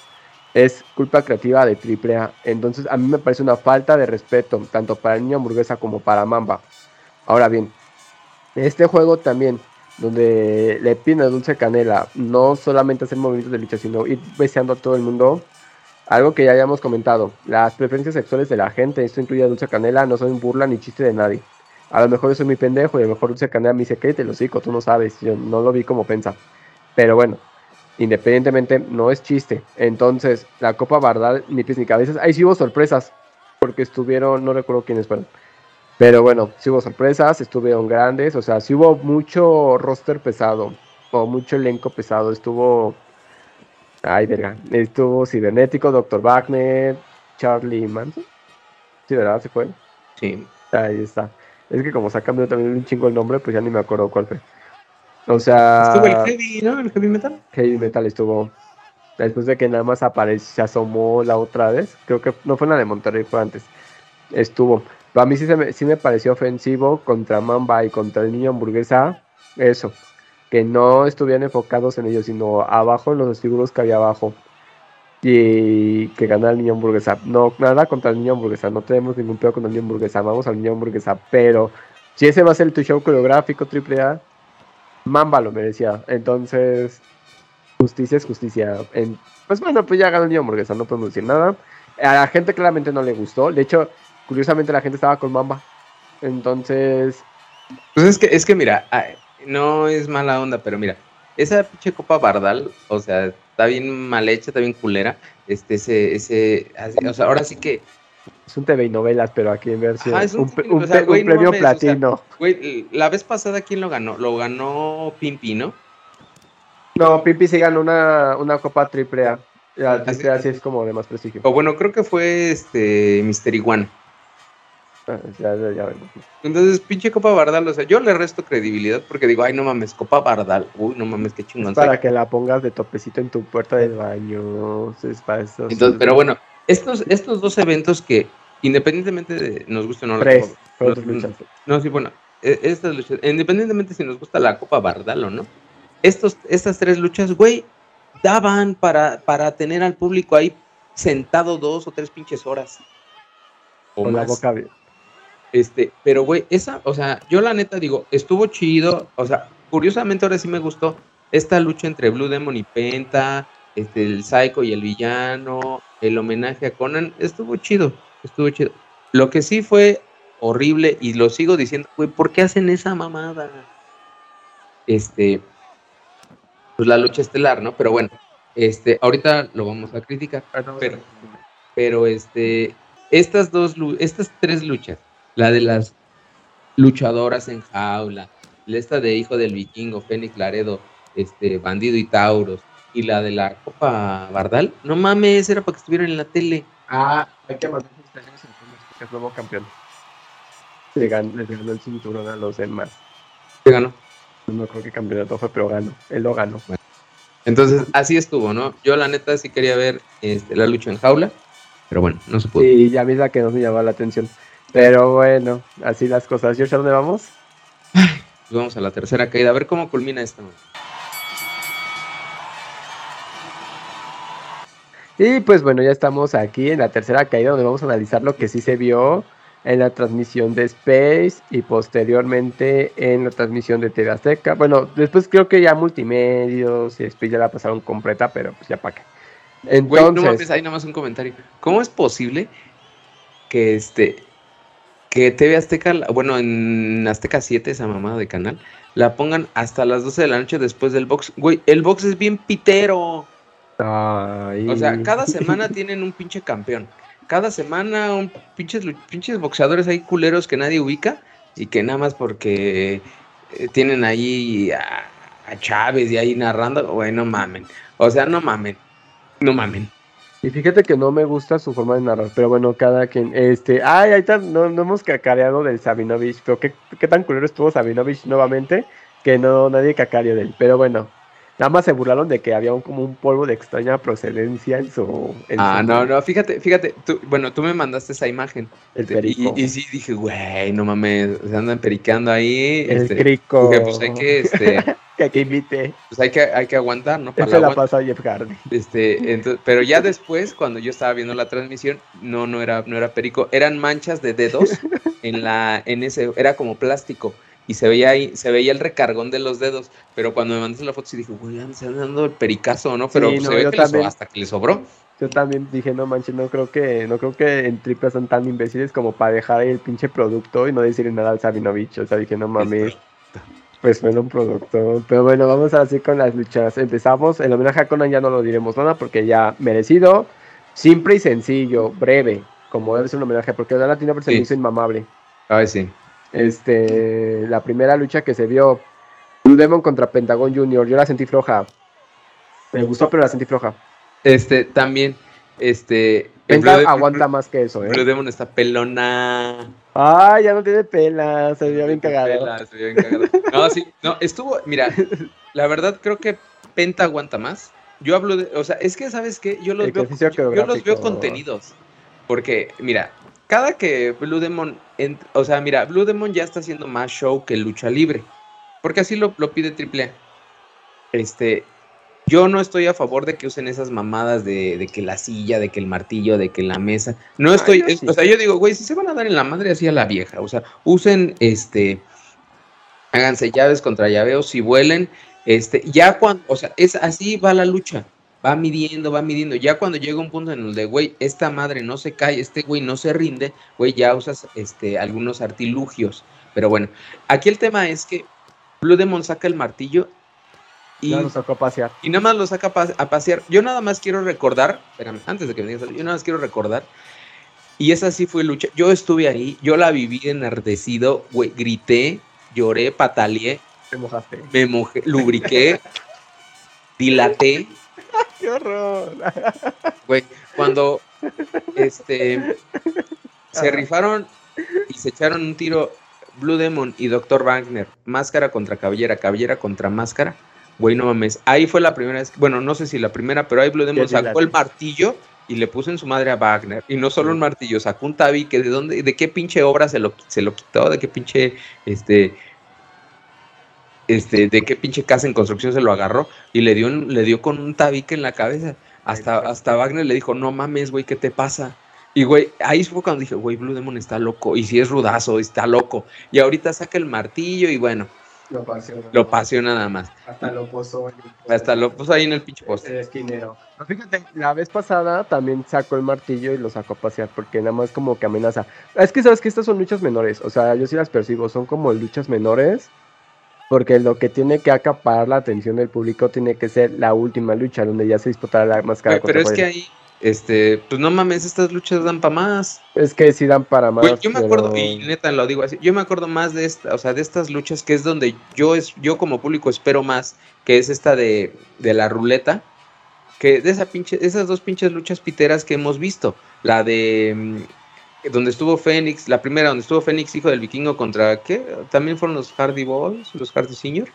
Es culpa creativa de AAA. Entonces, a mí me parece una falta de respeto, tanto para el niño hamburguesa como para Mamba. Ahora bien, este juego también, donde le piden a Dulce Canela no solamente hacer movimientos de lucha, sino ir beseando a todo el mundo. Algo que ya habíamos comentado, las preferencias sexuales de la gente, esto incluye a Dulce Canela, no son burla ni chiste de nadie. A lo mejor yo soy muy pendejo y a lo mejor Dulce Canela me dice, cállate los hocico, tú no sabes, yo no lo vi como pensa. Pero bueno, independientemente, no es chiste. Entonces, la Copa Bardal, ni pies ni cabezas. Ahí sí hubo sorpresas, porque estuvieron, no recuerdo quiénes fueron. Pero bueno, sí hubo sorpresas, estuvieron grandes, o sea, sí hubo mucho roster pesado, o mucho elenco pesado. Estuvo, ay, verga, estuvo Cibernético, Dr. Wagner, Charlie Manson. Sí, ¿verdad? ¿Se fue? Sí. Ahí está. Es que como se ha cambiado también un chingo el nombre, pues ya ni me acuerdo cuál fue. O sea, Estuvo el heavy, ¿no? El heavy metal. Heavy Metal estuvo. Después de que nada más apareció, se asomó la otra vez. Creo que no fue la de Monterrey, fue antes. Estuvo. Pero a mí sí, se me, sí me pareció ofensivo contra Mamba y contra el niño hamburguesa. Eso. Que no estuvieran enfocados en ellos, sino abajo en los figuros que había abajo. Y que ganara el niño hamburguesa. No, nada contra el niño hamburguesa. No tenemos ningún pedo con el niño hamburguesa. Vamos al niño hamburguesa. Pero si ese va a ser tu show coreográfico, AAA, Mamba lo merecía. Entonces, justicia es justicia. Pues bueno, pues ya ganó el niño hamburguesa, no podemos decir nada. A la gente claramente no le gustó. De hecho, curiosamente la gente estaba con Mamba. Entonces, Pues es que, es que mira, no es mala onda, pero mira, esa pinche Copa Bardal, o sea, está bien mal hecha, está bien culera. Este, ese, ese, así- o sea, ahora sí que, es un TV y novelas, pero aquí en versión. Ajá, es un un, pe- TV, un o sea, pe- güey, un no premio mames, o sea, platino. güey, la vez pasada, ¿quién lo ganó? Lo ganó Pimpi, ¿no? No, Pipi sí ganó una, una copa triple A. La Así- triple A sí es como de más prestigio. O bueno, creo que fue este Mister Iguana. Ya, ya. Entonces, pinche Copa Bardal, o sea, yo le resto credibilidad porque digo, ay, no mames, Copa Bardal. Uy, no mames, qué chingón. Para que la pongas de topecito en tu puerta del baño. Es para eso. Entonces, pero bueno, estos, estos dos eventos que, independientemente de nos guste o no la Tres. Copa- fueron no. No, sí, bueno, e- estas luchas, independientemente si nos gusta la Copa Bardal o no, estos, estas tres luchas, güey, daban para, para tener al público ahí sentado dos o tres pinches horas. O Con la boca abierta. Este, pero güey, esa, o sea, yo la neta digo, estuvo chido, o sea, curiosamente ahora sí me gustó esta lucha entre Blue Demon y Penta, este, el Psycho y el villano, el homenaje a Conan, estuvo chido, estuvo chido. Lo que sí fue horrible, y lo sigo diciendo, güey, ¿por qué hacen esa mamada? Este, pues la lucha estelar, ¿no? Pero bueno, este, ahorita lo vamos a criticar. Pero, pero este, estas dos, estas tres luchas, la de las luchadoras en jaula, esta de Hijo del Vikingo, Fénix Laredo, este, Bandido y Tauros, y la de la Copa Bardal, no mames, era para que estuvieran en la tele. Ah, hay que mandar felicitaciones porque es nuevo campeón. Le ganó, les ganó el cinturón a los demás. ¿Qué ganó? No creo que campeonato fue, pero ganó. Él lo ganó. Entonces, así estuvo, ¿no? Yo la neta sí quería ver este, la lucha en jaula, pero bueno, no se pudo. Sí, ya misma que no me llamaba la atención. Pero bueno, así las cosas. ¿Y a dónde vamos? Pues vamos a la tercera caída, a ver cómo culmina esta. ¿no? Y pues bueno, ya estamos aquí en la tercera caída donde vamos a analizar lo que sí se vio en la transmisión de Space y posteriormente en la transmisión de TV Azteca. Bueno, después creo que ya multimedios y Space ya la pasaron completa, pero pues ya para qué. Güey, no Entonces, mames, ahí nada más un comentario. ¿Cómo es posible que este que TV Azteca, bueno, en Azteca 7, esa mamada de canal, la pongan hasta las 12 de la noche después del box? Güey, el box es bien pitero. ay, O sea, cada semana tienen un pinche campeón. Cada semana un pinches, pinches boxeadores ahí culeros que nadie ubica y que nada más porque eh, tienen ahí a, a Chávez y ahí narrando, güey, no mamen. O sea, no mamen. No mamen. Y fíjate que no me gusta su forma de narrar, pero bueno, cada quien, este, ay, ahí está, no, no hemos cacareado del Sabinovich, pero qué, qué tan culero estuvo Sabinovich nuevamente, que no, nadie cacareó de él, pero bueno, nada más se burlaron de que había un, como un polvo de extraña procedencia en su... en Ah, su- no, no, fíjate, fíjate, tú, bueno, tú me mandaste esa imagen. El perico. Y, y sí dije, güey, no mames, se andan periqueando ahí. el este, crico. dije, pues hay que, este, que, que invite, pues hay que, hay que aguantar, ¿no? Para se la pasa a Jeff Hardy. Este, entonces, pero ya después, cuando yo estaba viendo la transmisión, no, no era, no era perico, eran manchas de dedos en la, en ese, era como plástico. Y se veía ahí, se veía el recargón de los dedos. Pero cuando me mandaste la foto, sí dije, güey, se han dando el pericazo, ¿no? Pero Sí, pues, no, se ve que también. hasta que le sobró. Yo también dije, no manches, no creo que, no creo que en Triple son tan imbéciles como para dejar ahí el pinche producto y no decirle nada al Sabinovich. O sea, dije, no mames, pues fue un producto. Pero bueno, vamos así con las luchas. Empezamos, el homenaje a Conan ya no lo diremos nada porque ya merecido, simple y sencillo, breve, como debe ser un homenaje, porque la Latina se me Sí. hizo inmamable. Ay, sí. Este, la primera lucha que se vio, Blue Demon contra Pentagon Junior, yo la sentí floja. Me gustó, pero la sentí floja. Este, también, este. Penta Blue De- aguanta más que eso, ¿eh? Blue Demon está pelona. Ay, ya no tiene pela, se veía bien cagado. Pela, se veía bien cagado. No, sí, no, estuvo, mira, la verdad creo que Penta aguanta más. Yo hablo de, o sea, es que, ¿sabes qué? Yo los, veo, yo, yo los veo contenidos. Porque, mira, cada que Blue Demon, ent- o sea, mira, Blue Demon ya está haciendo más show que lucha libre. Porque así lo, lo pide AAA. Este, yo no estoy a favor de que usen esas mamadas de, de que la silla, de que el martillo, de que la mesa. No estoy, yo es- sí. o sea, yo digo, güey, si se van a dar en la madre así a la vieja, o sea, usen este, háganse llaves contra llaveos, si vuelen, este, ya cuando, o sea, es así va la lucha, va midiendo, va midiendo, ya cuando llega un punto en el de, güey, esta madre no se cae, este güey no se rinde, güey, ya usas este, algunos artilugios, pero bueno, aquí el tema es que Blue Demon saca el martillo y, nos sacó a pasear. y nada más lo saca a pa- a pasear. Yo nada más quiero recordar, espérame, antes de que me digas, yo nada más quiero recordar, y esa sí fue lucha, yo estuve ahí, yo la viví enardecido, güey, grité, lloré, pataleé, Te mojaste. me mojé, lubriqué, dilaté, ¡Qué horror! güey, cuando este se rifaron y se echaron un tiro Blue Demon y Dr. Wagner, máscara contra cabellera, cabellera contra máscara, güey, no mames, ahí fue la primera vez, bueno, no sé si la primera, pero ahí Blue Demon sacó el martillo y le puso en su madre a Wagner, y no solo un martillo, sacó un tabique, ¿de dónde, de qué pinche obra se lo, se lo quitó, de qué pinche, este, este, de qué pinche casa en construcción se lo agarró y le dio, un- le dio con un tabique en la cabeza. Hasta, hasta Wagner le dijo, no mames, güey, ¿qué te pasa? Y, güey, ahí fue cuando dije, güey, Blue Demon está loco. Y si es rudazo, está loco. Y ahorita saca el martillo y bueno, Lo paseó. lo paseó nada más. Hasta lo el- Hasta lo puso ahí en el pinche poste. El esquinero. Pero fíjate, la vez pasada también sacó el martillo y lo sacó a pasear porque nada más como que amenaza. Es que sabes que estas son luchas menores, o sea, yo sí las percibo, son como luchas menores porque lo que tiene que acaparar la atención del público tiene que ser la última lucha donde ya se disputará la máscara. Güey, pero es que ahí, este, pues no mames, estas luchas dan para más. Es que sí dan para más. Yo me acuerdo, y neta lo digo así, yo me acuerdo más de esta, o sea, de estas luchas que es donde yo es, yo como público espero más, que es esta de, de la ruleta, que de esa pinche, esas dos pinches luchas piteras que hemos visto. La de mm, donde estuvo Fénix, la primera donde estuvo Fénix, hijo del vikingo, contra ¿qué? También fueron los Hardy Boys, los Hardy Senior.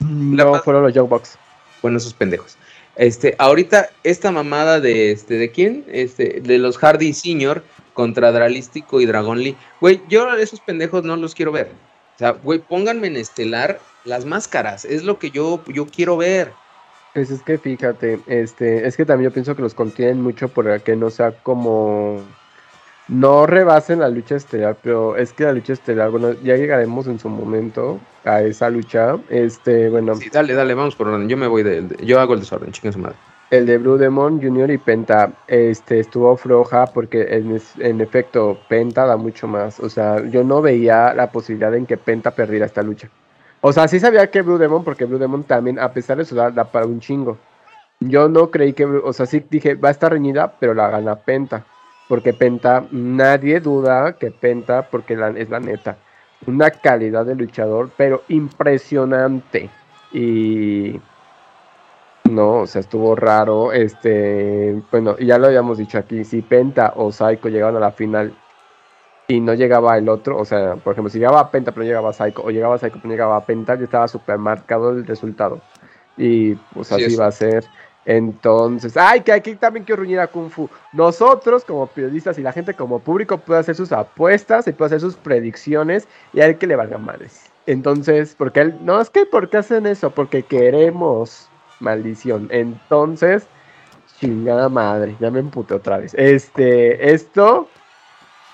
No, fueron los Young Bucks. Bueno, esos pendejos. Este, ahorita, esta mamada de este, ¿de quién? Este, de los Hardy Senior contra Dralístico y Dragon Lee. Güey, yo esos pendejos no los quiero ver. O sea, güey, pónganme en estelar las máscaras. Es lo que yo, yo quiero ver. Pues es que fíjate, este, es que también yo pienso que los contienen mucho para que no sea como no rebasen la lucha estelar, pero es que la lucha estelar, bueno, ya llegaremos en su momento a esa lucha. Este, bueno. Sí, dale, dale, vamos por orden. Yo me voy de, yo hago el desorden, chiquen su madre. El de Blue Demon Junior y Penta este, estuvo floja porque en, en, efecto Penta da mucho más. O sea, yo no veía la posibilidad en que Penta perdiera esta lucha. O sea, sí sabía que Blue Demon, porque Blue Demon también, a pesar de su edad, da para un chingo. Yo no creí que, o sea, sí dije, va a estar reñida, pero la gana Penta. Porque Penta, nadie duda que Penta, porque es la neta, una calidad de luchador, pero impresionante. Y no, o sea, estuvo raro. Este, bueno, ya lo habíamos dicho aquí, si Penta o Psycho llegaban a la final y no llegaba el otro, o sea, por ejemplo, si llegaba Penta pero no llegaba Psycho, o llegaba Psycho pero no llegaba Penta, ya estaba súper marcado el resultado. Y pues así va a ser. Entonces, ay, que aquí también quiero reunir a Kung Fu. Nosotros, como periodistas y la gente como público, puede hacer sus apuestas y puede hacer sus predicciones y a él que le valga madres. Entonces, porque él, no es que, ¿por qué hacen eso? Porque queremos maldición. Entonces, chingada madre, ya me emputé otra vez. Este, esto,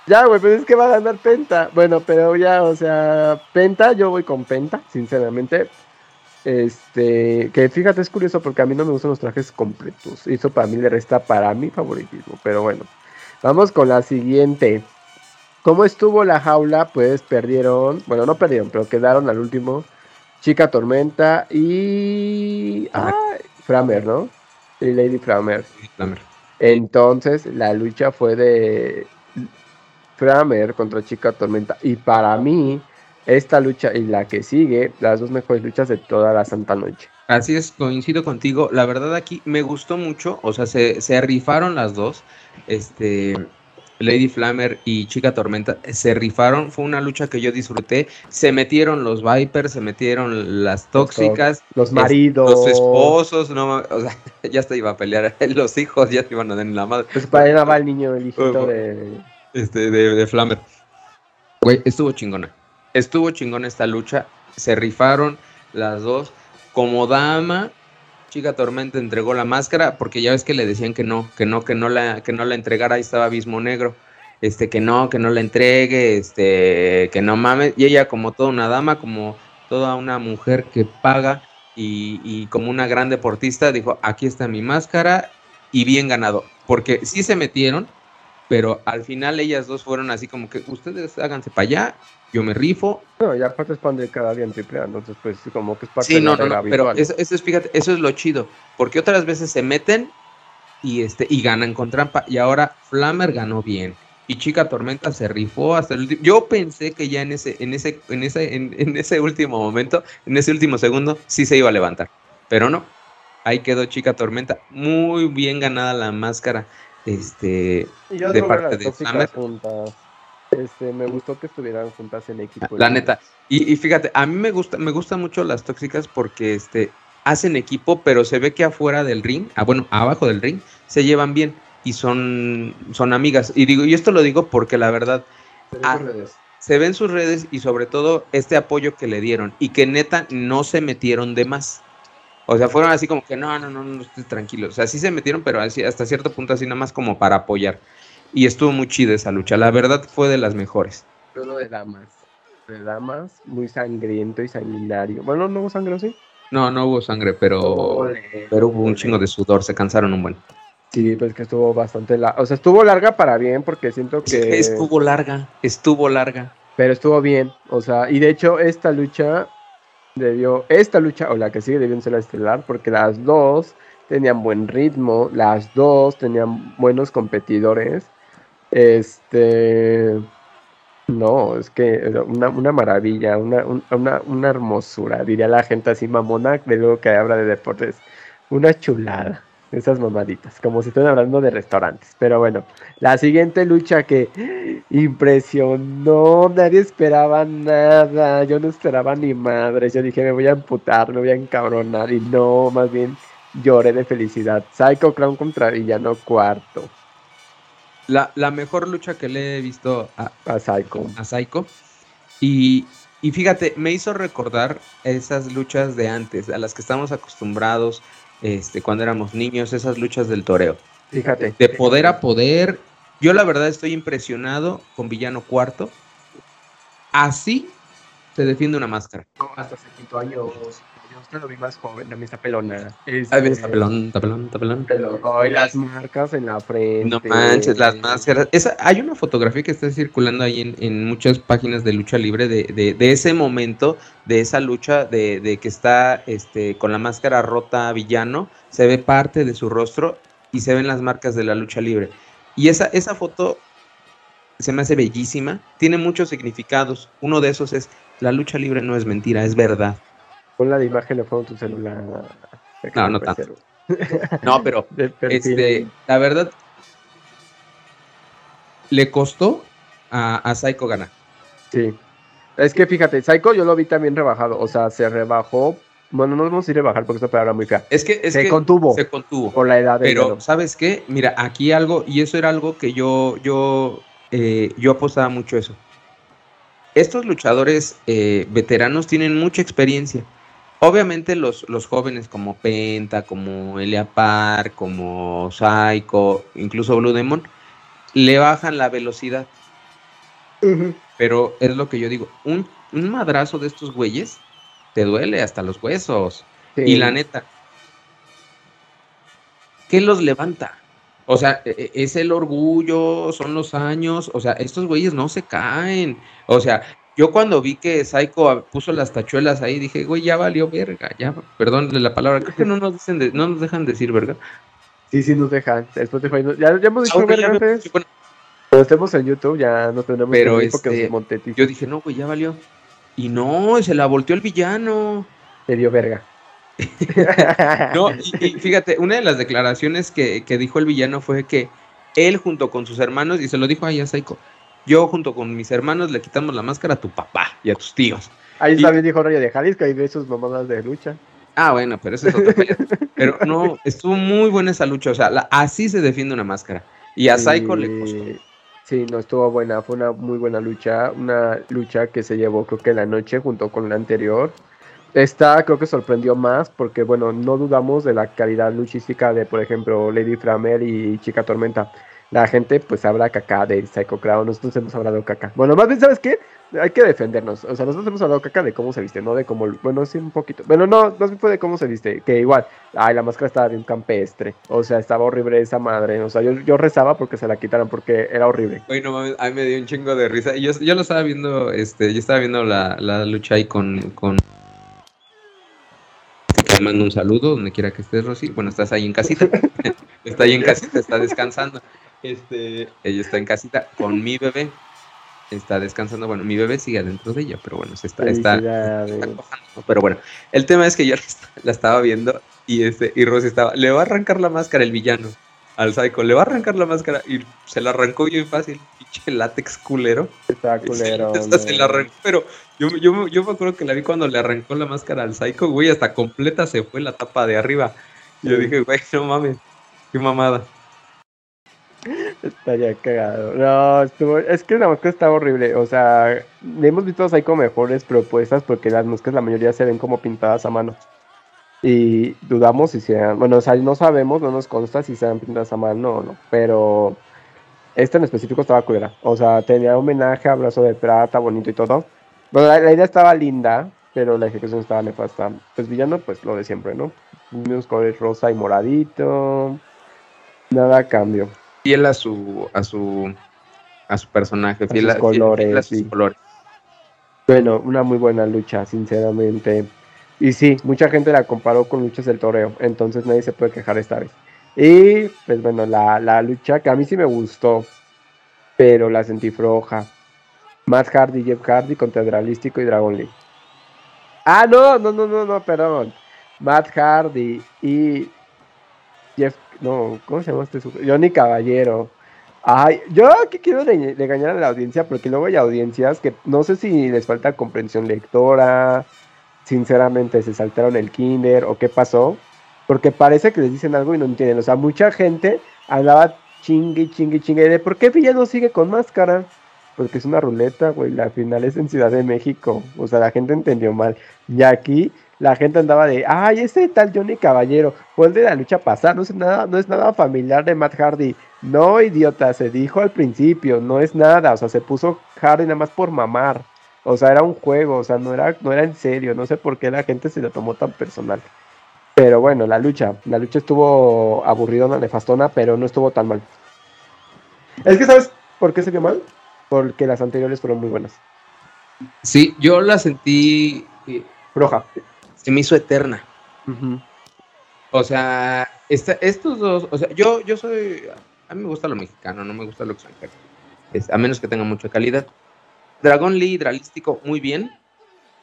ya, güey, pues es que va a ganar Penta. Bueno, pero ya, o sea, Penta, yo voy con Penta, sinceramente. Este, que fíjate, es curioso porque a mí no me gustan los trajes completos. Eso para mí le resta para mi favoritismo. Pero bueno, vamos con la siguiente. ¿Cómo estuvo la jaula? Pues perdieron, bueno, no perdieron, pero quedaron al último Chica Tormenta y. Ah, Framer, ¿no? Sí, Lady Framer. Entonces, la lucha fue de Framer contra Chica Tormenta. Y para mí, esta lucha y la que sigue, las dos mejores luchas de toda la Santa Noche. Así es, coincido contigo. La verdad, aquí me gustó mucho. O sea, se, se rifaron las dos. Este Lady Flammer y Chica Tormenta se rifaron. Fue una lucha que yo disfruté. Se metieron los Vipers, se metieron las tóxicas. Los, maridos. Los esposos, no, o sea, ya hasta iba a pelear. Los hijos ya se iban a dar en la madre. Pues para allá va el niño, el hijito de... Este, de, de Flammer. Güey, estuvo chingona. Estuvo chingona esta lucha. Se rifaron las dos. Como dama, Chica Tormenta entregó la máscara porque ya ves que le decían que no, que no, que no la, que no la entregara, ahí estaba Abismo Negro, este, que no, que no la entregue, este, que no mames, y ella como toda una dama, como toda una mujer que paga y, y como una gran deportista, dijo, aquí está mi máscara y bien ganado, porque sí se metieron, pero al final ellas dos fueron así como que ustedes háganse para allá yo me rifo. No, y aparte es pan de cada día en triple entonces pues como que es parte sí, no, no, no, pero eso, es, fíjate, eso es lo chido, porque otras veces se meten y este y ganan con trampa y ahora Flammer ganó bien y Chica Tormenta se rifó hasta el último. Yo pensé que ya en ese en ese en ese en, ese último momento, en ese último segundo sí se iba a levantar, pero no. Ahí quedó Chica Tormenta, muy bien ganada la máscara este de parte de Flammer. Este, me gustó que estuvieran juntas en equipo. La neta. Y, fíjate, a mí me gusta, me gustan mucho las tóxicas porque este, hacen equipo, pero se ve que afuera del ring, ah, bueno, abajo del ring, se llevan bien y son, son amigas. Y digo, y esto lo digo porque la verdad. Se ven, ah, sus redes. se ven sus redes y sobre todo este apoyo que le dieron. Y que neta no se metieron de más. O sea, fueron así como que no, no, no, no estoy tranquilo. O sea, sí se metieron, pero así, hasta cierto punto así nada más como para apoyar y estuvo muy chida esa lucha. La verdad fue de las mejores. Uno de damas. De damas, muy sangriento y sanguinario. Bueno, ¿no hubo sangre sí? No, no hubo sangre, pero, pero hubo un chingo de sudor, se cansaron un buen. Sí, pues que estuvo bastante larga. O sea, estuvo larga para bien, porque siento que. Estuvo larga, estuvo larga. Pero estuvo bien. O sea, y de hecho, esta lucha debió. Esta lucha, o la que sigue, debió ser la estelar, porque las dos tenían buen ritmo, las dos tenían buenos competidores. Este. No, es que una, una maravilla, una, una, una, hermosura, diría la gente así mamona, de luego que habla de deportes. Una chulada. Esas mamaditas, como si estuvieran hablando de restaurantes. Pero bueno, la siguiente lucha que impresionó, nadie esperaba nada, yo no esperaba ni madres, yo dije me voy a emputar, me voy a encabronar y no, más bien lloré de felicidad. Psycho Crown contra Villano Cuarto. La, la mejor lucha que le he visto a, A Psycho. a Psycho. Y, y fíjate, me hizo recordar esas luchas de antes, a las que estamos acostumbrados este, cuando éramos niños, esas luchas del toreo. Fíjate. De poder a poder. Yo la verdad estoy impresionado con Villano Cuarto. Así se defiende una máscara. No, hasta se quinto años. Usted lo vi más joven, también está pelona. A ver, está pelón, está pelón, está pelón. Pelón. Ay, las marcas en la frente. No manches, las máscaras. Esa, hay una fotografía que está circulando ahí en, en muchas páginas de lucha libre de, de- de ese momento, de esa lucha, de, de que está este, con la máscara rota villano, se ve parte de su rostro y se ven las marcas de la lucha libre. Y esa, esa foto se me hace bellísima, tiene muchos significados. Uno de esos es, la lucha libre no es mentira, es verdad. Pon la de imagen de fondo en tu celular. No, no tanto. No, pero. Este, la verdad, le costó a, a Psycho ganar. Sí. Es que fíjate, Psycho yo lo vi también rebajado. O sea, se rebajó. Bueno, no vamos a ir a rebajar porque esta palabra muy fea. Es que es se que contuvo se contuvo. por la edad de Pero, ¿sabes qué? Mira, aquí algo, y eso era algo que yo, yo, eh, yo apostaba mucho eso. Estos luchadores eh, veteranos tienen mucha experiencia. Obviamente los, los jóvenes como Penta, como Elia Park, como Psycho, incluso Blue Demon, le bajan la velocidad. Pero es lo que yo digo, un, un madrazo de estos güeyes te duele hasta los huesos. Sí. Y la neta, ¿qué los levanta? O sea, e- e- es el orgullo, son los años, o sea, estos güeyes no se caen. O sea, yo cuando vi que Psycho puso las tachuelas ahí, dije, güey, ya valió verga, ya, perdón la palabra, creo que no nos dicen de- no nos dejan decir verga. Sí, sí nos dejan. Spotify no- ya, ya hemos dicho verga antes. Cuando estemos en YouTube ya no tendremos Pero, que porque este, monetizan. yo dije, no, güey, ya valió. Y no, se la volteó el villano. Te dio verga. No, y, y fíjate, una de las declaraciones que, que dijo el villano fue que él junto con sus hermanos, y se lo dijo a Psycho, yo junto con mis hermanos le quitamos la máscara a tu papá y a tus tíos. Ahí Y- también dijo Rayo de Jalisco y ve sus mamadas de lucha. Ah, bueno, pero eso es pedo. Pero no, estuvo muy buena esa lucha, o sea, la- así se defiende una máscara. Y a Psycho le costó. Sí, Sí, no estuvo buena, fue una muy buena lucha, una lucha que se llevó creo que la noche junto con la anterior. Esta creo que sorprendió más porque bueno, no dudamos de la calidad luchística de por ejemplo Lady Flamel y Chica Tormenta. La gente pues habla caca de Psycho Crown, nosotros hemos hablado caca. Bueno, más bien, ¿sabes qué? Hay que defendernos. O sea, nosotros hemos hablado caca de cómo se viste, no de cómo, bueno, sí un poquito. Bueno, no, más bien fue de cómo se viste, que igual, ay, la máscara estaba bien campestre. O sea, estaba horrible esa madre. O sea, yo, yo rezaba porque se la quitaran porque era horrible. Oye, no mames, a mí me dio un chingo de risa. Yo, yo lo estaba viendo, este, yo estaba viendo la, la lucha ahí con, con... Te mando un saludo donde quiera que estés, Rosy. Bueno, estás ahí en casita. está ahí en casita, está descansando. Este, ella está en casita con mi bebé. Está descansando. Bueno, mi bebé sigue adentro de ella, pero bueno, se está, está, está cojando, ¿no? Pero bueno, el tema es que yo la, est- la estaba viendo y este, y Rosy estaba, le va a arrancar la máscara el villano al Psycho, le va a arrancar la máscara y se la arrancó bien fácil, pinche látex culero. Está culero. Se la arrancó, pero yo, yo, yo me acuerdo que la vi cuando le arrancó la máscara al Psycho, güey, hasta completa se fue la tapa de arriba. Yo Sí. dije, güey, no mames, qué mamada. Está ya cagado. No, estuvo, es que la máscara está horrible. O sea, hemos visto Psycho mejores propuestas porque las máscaras la mayoría se ven como pintadas a mano. Y dudamos si sean, bueno, o sea, no sabemos, no nos consta si sean pintadas a mano o no. Pero esta en específico estaba culera. O sea, tenía homenaje a Brazo de Plata, bonito y todo. Bueno, la, la idea estaba linda, pero la ejecución estaba nefasta. Pues villano, pues lo de siempre, ¿no? Mismos colores rosa y moradito. Nada a cambio. Fiel a su, a su, a su personaje, fiel sus a, fiel- colores, fiel a sus sí. colores. Bueno, una muy buena lucha, sinceramente. Y sí, mucha gente la comparó con luchas del toreo, entonces nadie se puede quejar esta vez. Y pues bueno, la, la lucha que a mí sí me gustó, pero la sentí floja. Matt Hardy, Jeff Hardy contra Dralístico y Dragon Lee. Ah, no, no, no, no, no, perdón. Matt Hardy y Jeff, no, ¿cómo se llama este? Johnny Caballero. Ay, yo aquí quiero regañar a la audiencia porque luego hay audiencias que no sé si les falta comprensión lectora, sinceramente se saltaron el kinder o qué pasó, porque parece que les dicen algo y no entienden. O sea, mucha gente andaba chingue, chingue, chingue de por qué Villano sigue con máscara. Porque es una ruleta, güey. La final es en Ciudad de México. O sea, la gente entendió mal. Y aquí la gente andaba de, ay, ese tal Johnny Caballero fue el de la lucha pasada. No es nada, no es nada familiar de Matt Hardy. No, idiota, se dijo al principio, no es nada. O sea, se puso Hardy nada más por mamar. O sea, era un juego, o sea, no era, no era en serio. No sé por qué la gente se lo tomó tan personal. Pero bueno, la lucha. La lucha estuvo aburridona, nefastona, pero no estuvo tan mal. Es que, ¿sabes por qué se vio mal? Porque las anteriores fueron muy buenas. Sí, yo la sentí. Eh, Roja. Se me hizo eterna. O sea, estos dos. O sea, yo, yo soy. A mí me gusta lo mexicano, no me gusta lo extranjero. a menos que tenga mucha calidad. Dragon Lee Hidralístico, muy bien.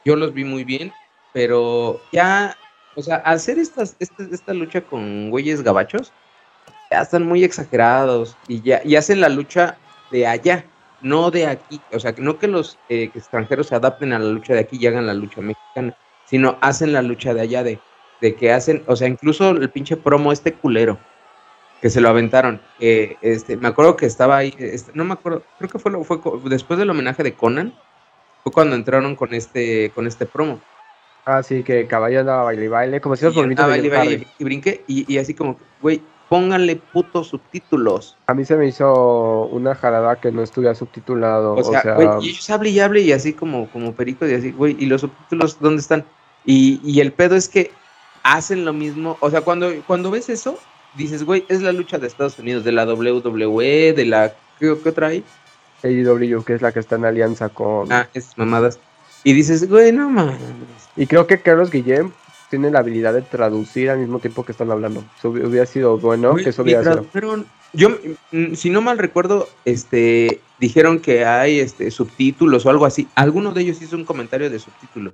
Yo los vi muy bien. Pero ya o sea, hacer estas, esta, esta lucha con güeyes gabachos, ya están muy exagerados y ya y hacen la lucha de allá, no de aquí. O sea, no que los eh, extranjeros se adapten a la lucha de aquí y hagan la lucha mexicana, sino hacen la lucha de allá, de, de que hacen, o sea, incluso el pinche promo este culero, que se lo aventaron. Eh, este, me acuerdo que estaba ahí, este, no me acuerdo, creo que fue, fue después del homenaje de Conan, fue cuando entraron con este, con este promo. Ah, sí, que caballo andaba baile y baile, como si los movimientos de baile, y brinqué, y, así como, güey, pónganle putos subtítulos. A mí se me hizo una jalada que no estuviera subtitulado. O sea, güey, y ellos hablan y hablan y así como, como perico y así, güey, y los subtítulos, ¿dónde están? Y, y el pedo es que hacen lo mismo, o sea, cuando, cuando ves eso, dices, güey, es la lucha de Estados Unidos, de la WWE, de la, ¿qué, qué otra hay? AEW, que es la que está en alianza con... Ah, esas mamadas. Y dices, güey, no mames. Y creo que Carlos Guillem tiene la habilidad de traducir al mismo tiempo que están hablando. Eso hubiera sido bueno que eso hubiera sido. Yo, mm, si no mal recuerdo, este, dijeron que hay este, subtítulos o algo así. Alguno de ellos hizo un comentario de subtítulo.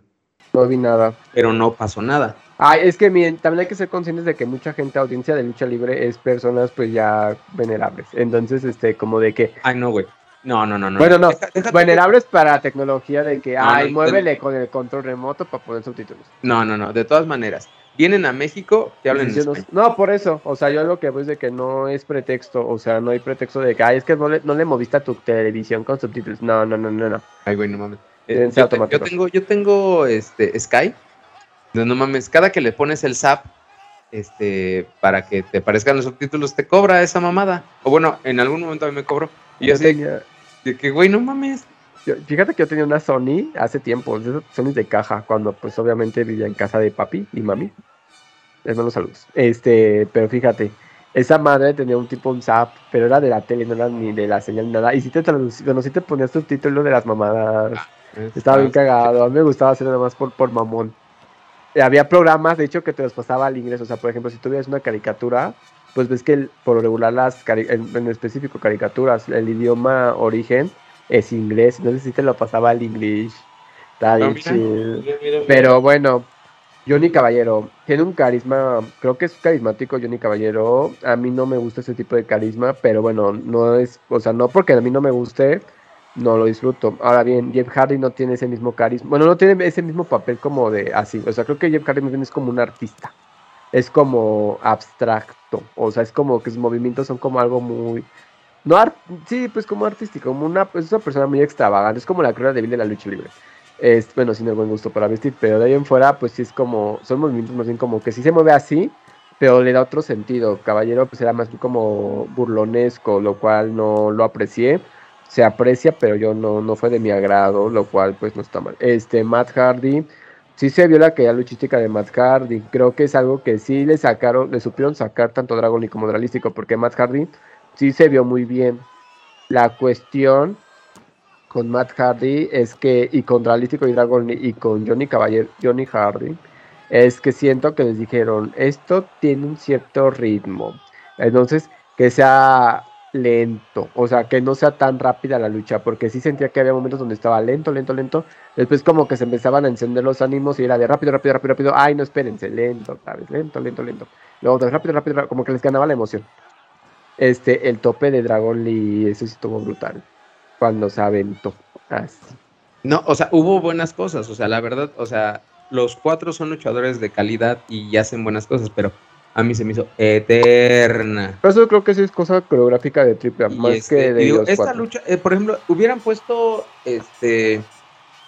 No vi nada. Pero no pasó nada. Ay, es que miren, también hay que ser conscientes de que mucha gente, audiencia de lucha libre, es personas pues ya venerables. Entonces, este, como de que. Ay, no, güey. No, no, no, no. Bueno, no. Venerables para tecnología de que, ay, muévele con el control remoto para poner subtítulos. No, no, no. De todas maneras, vienen a México, te hablan en español. No, por eso. O sea, yo lo que veo es de que no es pretexto. O sea, no hay pretexto de que, ay, es que no le, no le moviste a tu televisión con subtítulos. No, no, no, no, no. Ay, güey, no mames. Eh, yo, tengo, yo tengo este Sky. No, no mames, cada que le pones el zap, este, para que te aparezcan los subtítulos, te cobra esa mamada. O bueno, en algún momento a mí me cobró. Y yo, así, de que, güey, no mames. fíjate que yo tenía una Sony hace tiempo, Sony de caja, cuando pues obviamente vivía en casa de papi y mami. Les mando saludos. Este, pero fíjate, esa madre tenía un tipo un zap, pero era de la tele, no era ni de la señal, nada. Y si te traducía, bueno, si te ponías título de las mamadas. Ah, Estaba bien cagado. A mí me gustaba hacer nada más por, por mamón. había programas, de hecho, que te los pasaba al inglés. O sea, por ejemplo, si tuvieras una caricatura, pues ves que por regular las, en, específico caricaturas, el idioma origen es inglés, no sé si te lo pasaba al inglés. Está bien chido. Pero bueno, Johnny Caballero tiene un carisma, creo que es carismático Johnny Caballero. A mí no me gusta ese tipo de carisma, pero bueno, no es, o sea, no porque a mí no me guste, no lo disfruto. Ahora bien, Jeff Hardy no tiene ese mismo carisma, bueno, no tiene ese mismo papel como de así, o sea, creo que Jeff Hardy más bien es como un artista es como abstracto, o sea, es como que sus movimientos son como algo muy... No sí, pues como artístico, como una, pues, es una persona muy extravagante, es como la de débil de la lucha libre. Es, bueno, sin el buen gusto para vestir, pero de ahí en fuera, pues sí es como, son movimientos más bien como que sí se mueve así, pero le da otro sentido. Caballero, pues era más como burlonesco, lo cual no lo aprecié. Se aprecia, pero yo no, no fue de mi agrado, lo cual pues no está mal. Este, Matt Hardy, sí se vio la caída luchística de Matt Hardy. Creo que es algo que sí le sacaron, le supieron sacar tanto Dragon como Dralístico, porque Matt Hardy sí se vio muy bien. La cuestión con Matt Hardy es que, y con Dralístico y Dragon y con Johnny Caballero, Johnny Hardy, es que siento que les dijeron, esto tiene un cierto ritmo. Entonces, que sea lento, o sea, que no sea tan rápida la lucha, porque sí sentía que había momentos donde estaba lento, lento, lento, después como que se empezaban a encender los ánimos y era de rápido, rápido, rápido, rápido, ay, no espérense, lento, ¿sabes? Lento, lento, lento. Luego rápido, rápido, rápido, como que les ganaba la emoción. Este, el tope de Dragon Lee, eso sí estuvo brutal, cuando se aventó. No, o sea, hubo buenas cosas, o sea, la verdad, o sea, los cuatro son luchadores de calidad y hacen buenas cosas, pero a mí se me hizo eterna. Por eso creo que sí es cosa coreográfica de Triple más este, que de digo, esta lucha, eh, por ejemplo, hubieran puesto, este,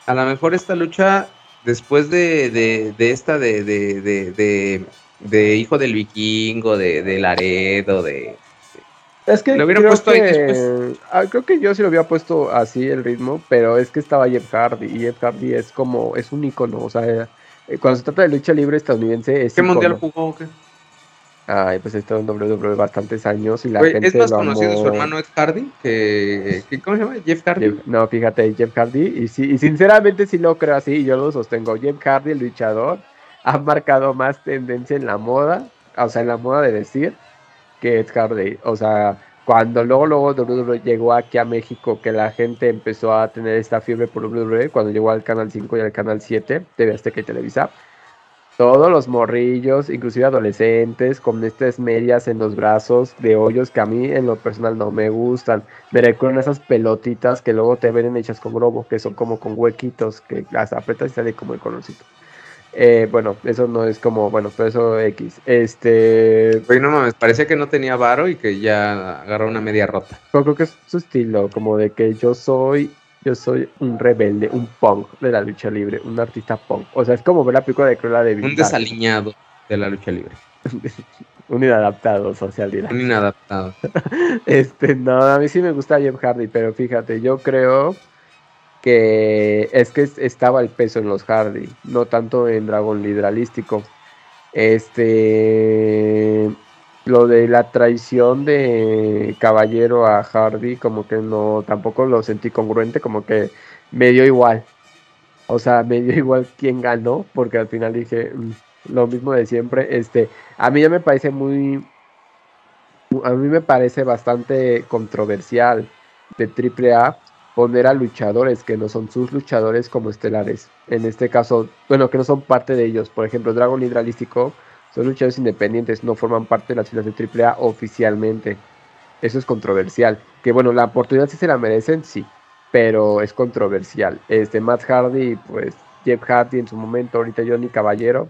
a lo mejor esta lucha después de, de, de esta de, de, de, Hijo del Vikingo, de, de Laredo, de... Es que, creo, que ah, creo que yo sí lo había puesto así el ritmo, pero es que estaba Jeff Hardy y Jeff Hardy es como, es un icono, o sea, eh, cuando se trata de lucha libre estadounidense es ¿Qué mundial jugó o qué? Ay, pues está en WWE bastantes años y la gente Es más conocido su hermano Ed Hardy que, ¿cómo se llama? Jeff Hardy. no, fíjate, Jeff Hardy y sí, y sinceramente sí lo creo así y yo lo sostengo. Jeff Hardy, el luchador, ha marcado más tendencia en la moda, o sea, en la moda de decir que Ed Hardy, o sea, cuando luego luego WWE llegó aquí a México, que la gente empezó a tener esta fiebre por WWE, cuando llegó al canal 5 y al canal 7, TV Azteca y Televisa todos los morrillos, inclusive adolescentes, con estas medias en los brazos de hoyos que a mí en lo personal no me gustan. Me recuerdan esas pelotitas que luego te ven hechas con globo, que son como con huequitos, que las apretas y sale como el colorcito. Eh, bueno, eso no es como, bueno, pero eso X. Este. Oye, no mames, parecía que no tenía varo y que ya agarró una media rota. Yo creo que es su estilo, como de que yo soy yo soy un rebelde, un punk de la lucha libre, un artista punk. O sea, es como ver la película de Cruella de Un desaliñado de la lucha libre. un inadaptado social, dirá. Un inadaptado. este, no, a mí sí me gusta Jeff Hardy, pero fíjate, yo creo que es que estaba el peso en los Hardy, no tanto en Dragon Lidralístico. Este lo de la traición de Caballero a Hardy, como que no, tampoco lo sentí congruente, como que me dio igual. O sea, me dio igual quién ganó, porque al final dije mm, lo mismo de siempre. Este, a mí ya me parece muy, a mí me parece bastante controversial de AAA poner a luchadores que no son sus luchadores como estelares. En este caso, bueno, que no son parte de ellos. Por ejemplo, Dragon Hidralístico son luchadores independientes, no forman parte de las filas de AAA oficialmente. Eso es controversial. Que bueno, la oportunidad sí se la merecen, sí, pero es controversial. Este Matt Hardy, pues Jeff Hardy en su momento, ahorita Johnny Caballero,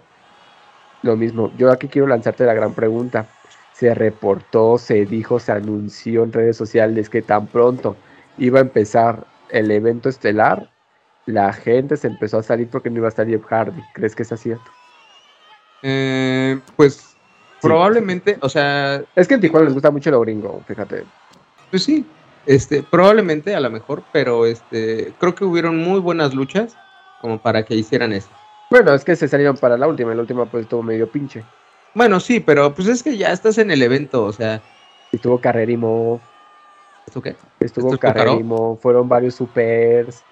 lo mismo. Yo aquí quiero lanzarte la gran pregunta. Se reportó, se dijo, se anunció en redes sociales que tan pronto iba a empezar el evento estelar, la gente se empezó a salir porque no iba a estar Jeff Hardy. ¿Crees que es cierto? Eh, pues probablemente, o sea. Es que en Tijuana les gusta mucho lo gringo, fíjate. Pues sí, este, probablemente a lo mejor, pero este, creo que hubieron muy buenas luchas como para que hicieran eso. Bueno, es que se salieron para la última, la última pues estuvo medio pinche. Bueno, sí, pero pues es que ya estás en el evento, o sea. Estuvo Carrerimo. ¿Esto qué? Estuvo Carrerimo, fueron varios supers.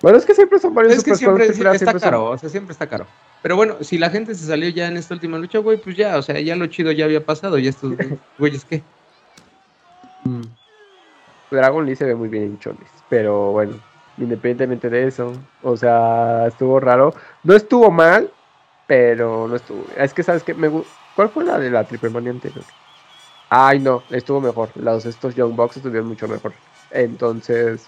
Bueno, es que siempre son varios es que siempre, está caro, o sea, siempre está caro. Pero bueno, si la gente se salió ya en esta última lucha, güey, pues ya, o sea, ya lo chido ya había pasado, y estos güeyes, ¿qué? Mm. Dragon Lee se ve muy bien en Chones, pero bueno, independientemente de eso, o sea, estuvo raro. No estuvo mal, pero no estuvo. Es que, ¿sabes qué? Me, ¿Cuál fue la de la Triple Mania anterior? Ay, no, estuvo mejor. Los estos Young Bucks estuvieron mucho mejor. Entonces.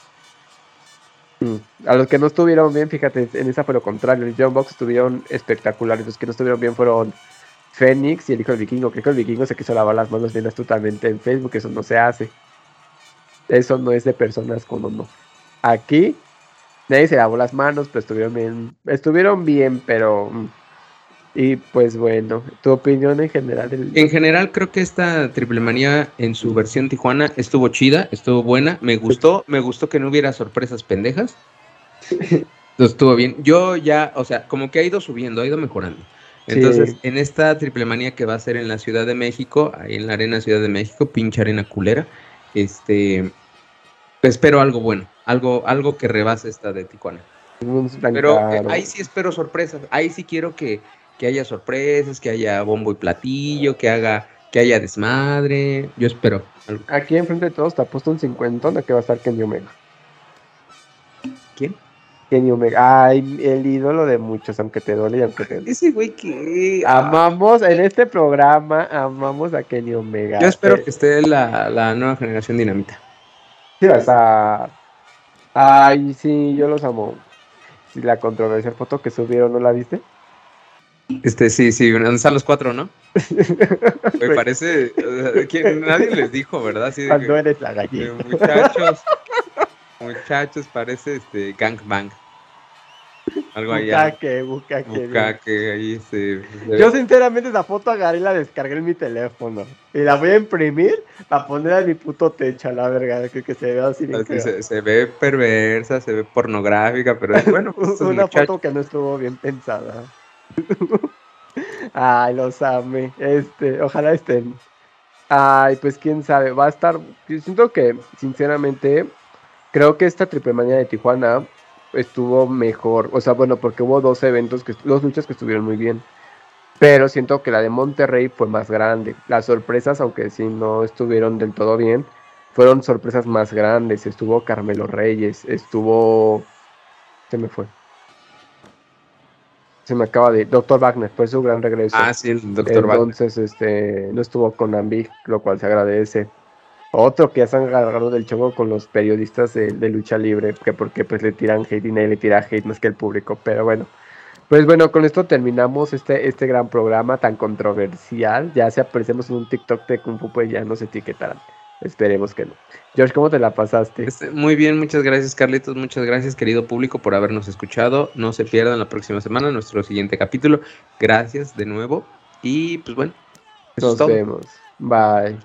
A los que no estuvieron bien, fíjate, en esa fue lo contrario. Los Young Bucks estuvieron espectaculares. Los que no estuvieron bien fueron Fénix y el hijo del vikingo. Que el vikingo se quiso lavar las manos bien astutamente en Facebook. Eso no se hace. Eso no es de personas con no. Aquí nadie se lavó las manos, pero estuvieron bien. Estuvieron bien, pero. Mm. Y pues bueno, tu opinión en general. En general creo que esta triple manía en su versión Tijuana estuvo chida, estuvo buena, me gustó, me gustó que no hubiera sorpresas pendejas. Entonces estuvo bien. Yo ya, o sea, como que ha ido subiendo, ha ido mejorando. Entonces, en esta triple manía que va a ser en la Ciudad de México, ahí en la Arena Ciudad de México, pinche arena culera, este, espero algo bueno, algo, algo que rebase esta de Tijuana. Pero eh, ahí sí espero sorpresas, ahí sí quiero que, que haya sorpresas, que haya bombo y platillo, que haga, que haya desmadre. Yo espero. Aquí enfrente de todos te ha puesto un 50 de que va a estar Kenny Omega. ¿Quién? Kenny Omega. Ay, el ídolo de muchos, aunque te duele y aunque te Ese güey que. Amamos en este programa, amamos a Kenny Omega. Yo espero Eh, que esté la, la nueva generación dinamita. sí, o sea, Ay, sí, yo los amo. Sí, la controversial foto que subieron, ¿no la viste? Este, sí, sí, ¿dónde están los cuatro, no? Me parece. o sea, que nadie les dijo, ¿verdad? De Cuando que, eres la gallina. muchachos, muchachos, parece este gangbang. Algo allá. Bucaque, bucaque. Bucaque, ahí se- Yo sinceramente esa foto agarré y la descargué en mi teléfono. Y la voy a imprimir para poner a mi puto techo, la verga, que, que se vea así así se, se ve perversa, se ve pornográfica, pero bueno, pues, Una muchachos- foto que no estuvo bien pensada. Ay, los amé. Este, ojalá estén. Ay, pues quién sabe, va a estar. Yo siento que, sinceramente, creo que esta triple manía de Tijuana estuvo mejor. O sea, bueno, porque hubo dos eventos, que dos luchas que estuvieron muy bien. Pero siento que la de Monterrey fue más grande. Las sorpresas, aunque sí no estuvieron del todo bien, fueron sorpresas más grandes. Estuvo Carmelo Reyes, estuvo. Se me fue. Se me acaba de. Doctor Wagner, fue su gran regreso. Ah, sí, el doctor Wagner. Entonces, este, no estuvo con Ambi, lo cual se agradece. Otro que ya se han agarrado del chongo con los periodistas de, de lucha libre, que porque pues le tiran hate y nadie le tira hate más que el público, pero bueno. Pues bueno, con esto terminamos este, este gran programa tan controversial. Ya si aparecemos en un TikTok de Kung Fu, pues ya nos etiquetarán. Esperemos que no. George, ¿cómo te la pasaste? Este, Muy bien, muchas gracias Carlitos, muchas gracias querido público por habernos escuchado. No se pierdan la próxima semana nuestro siguiente capítulo. Gracias de nuevo y pues bueno, Nos vemos. Bye.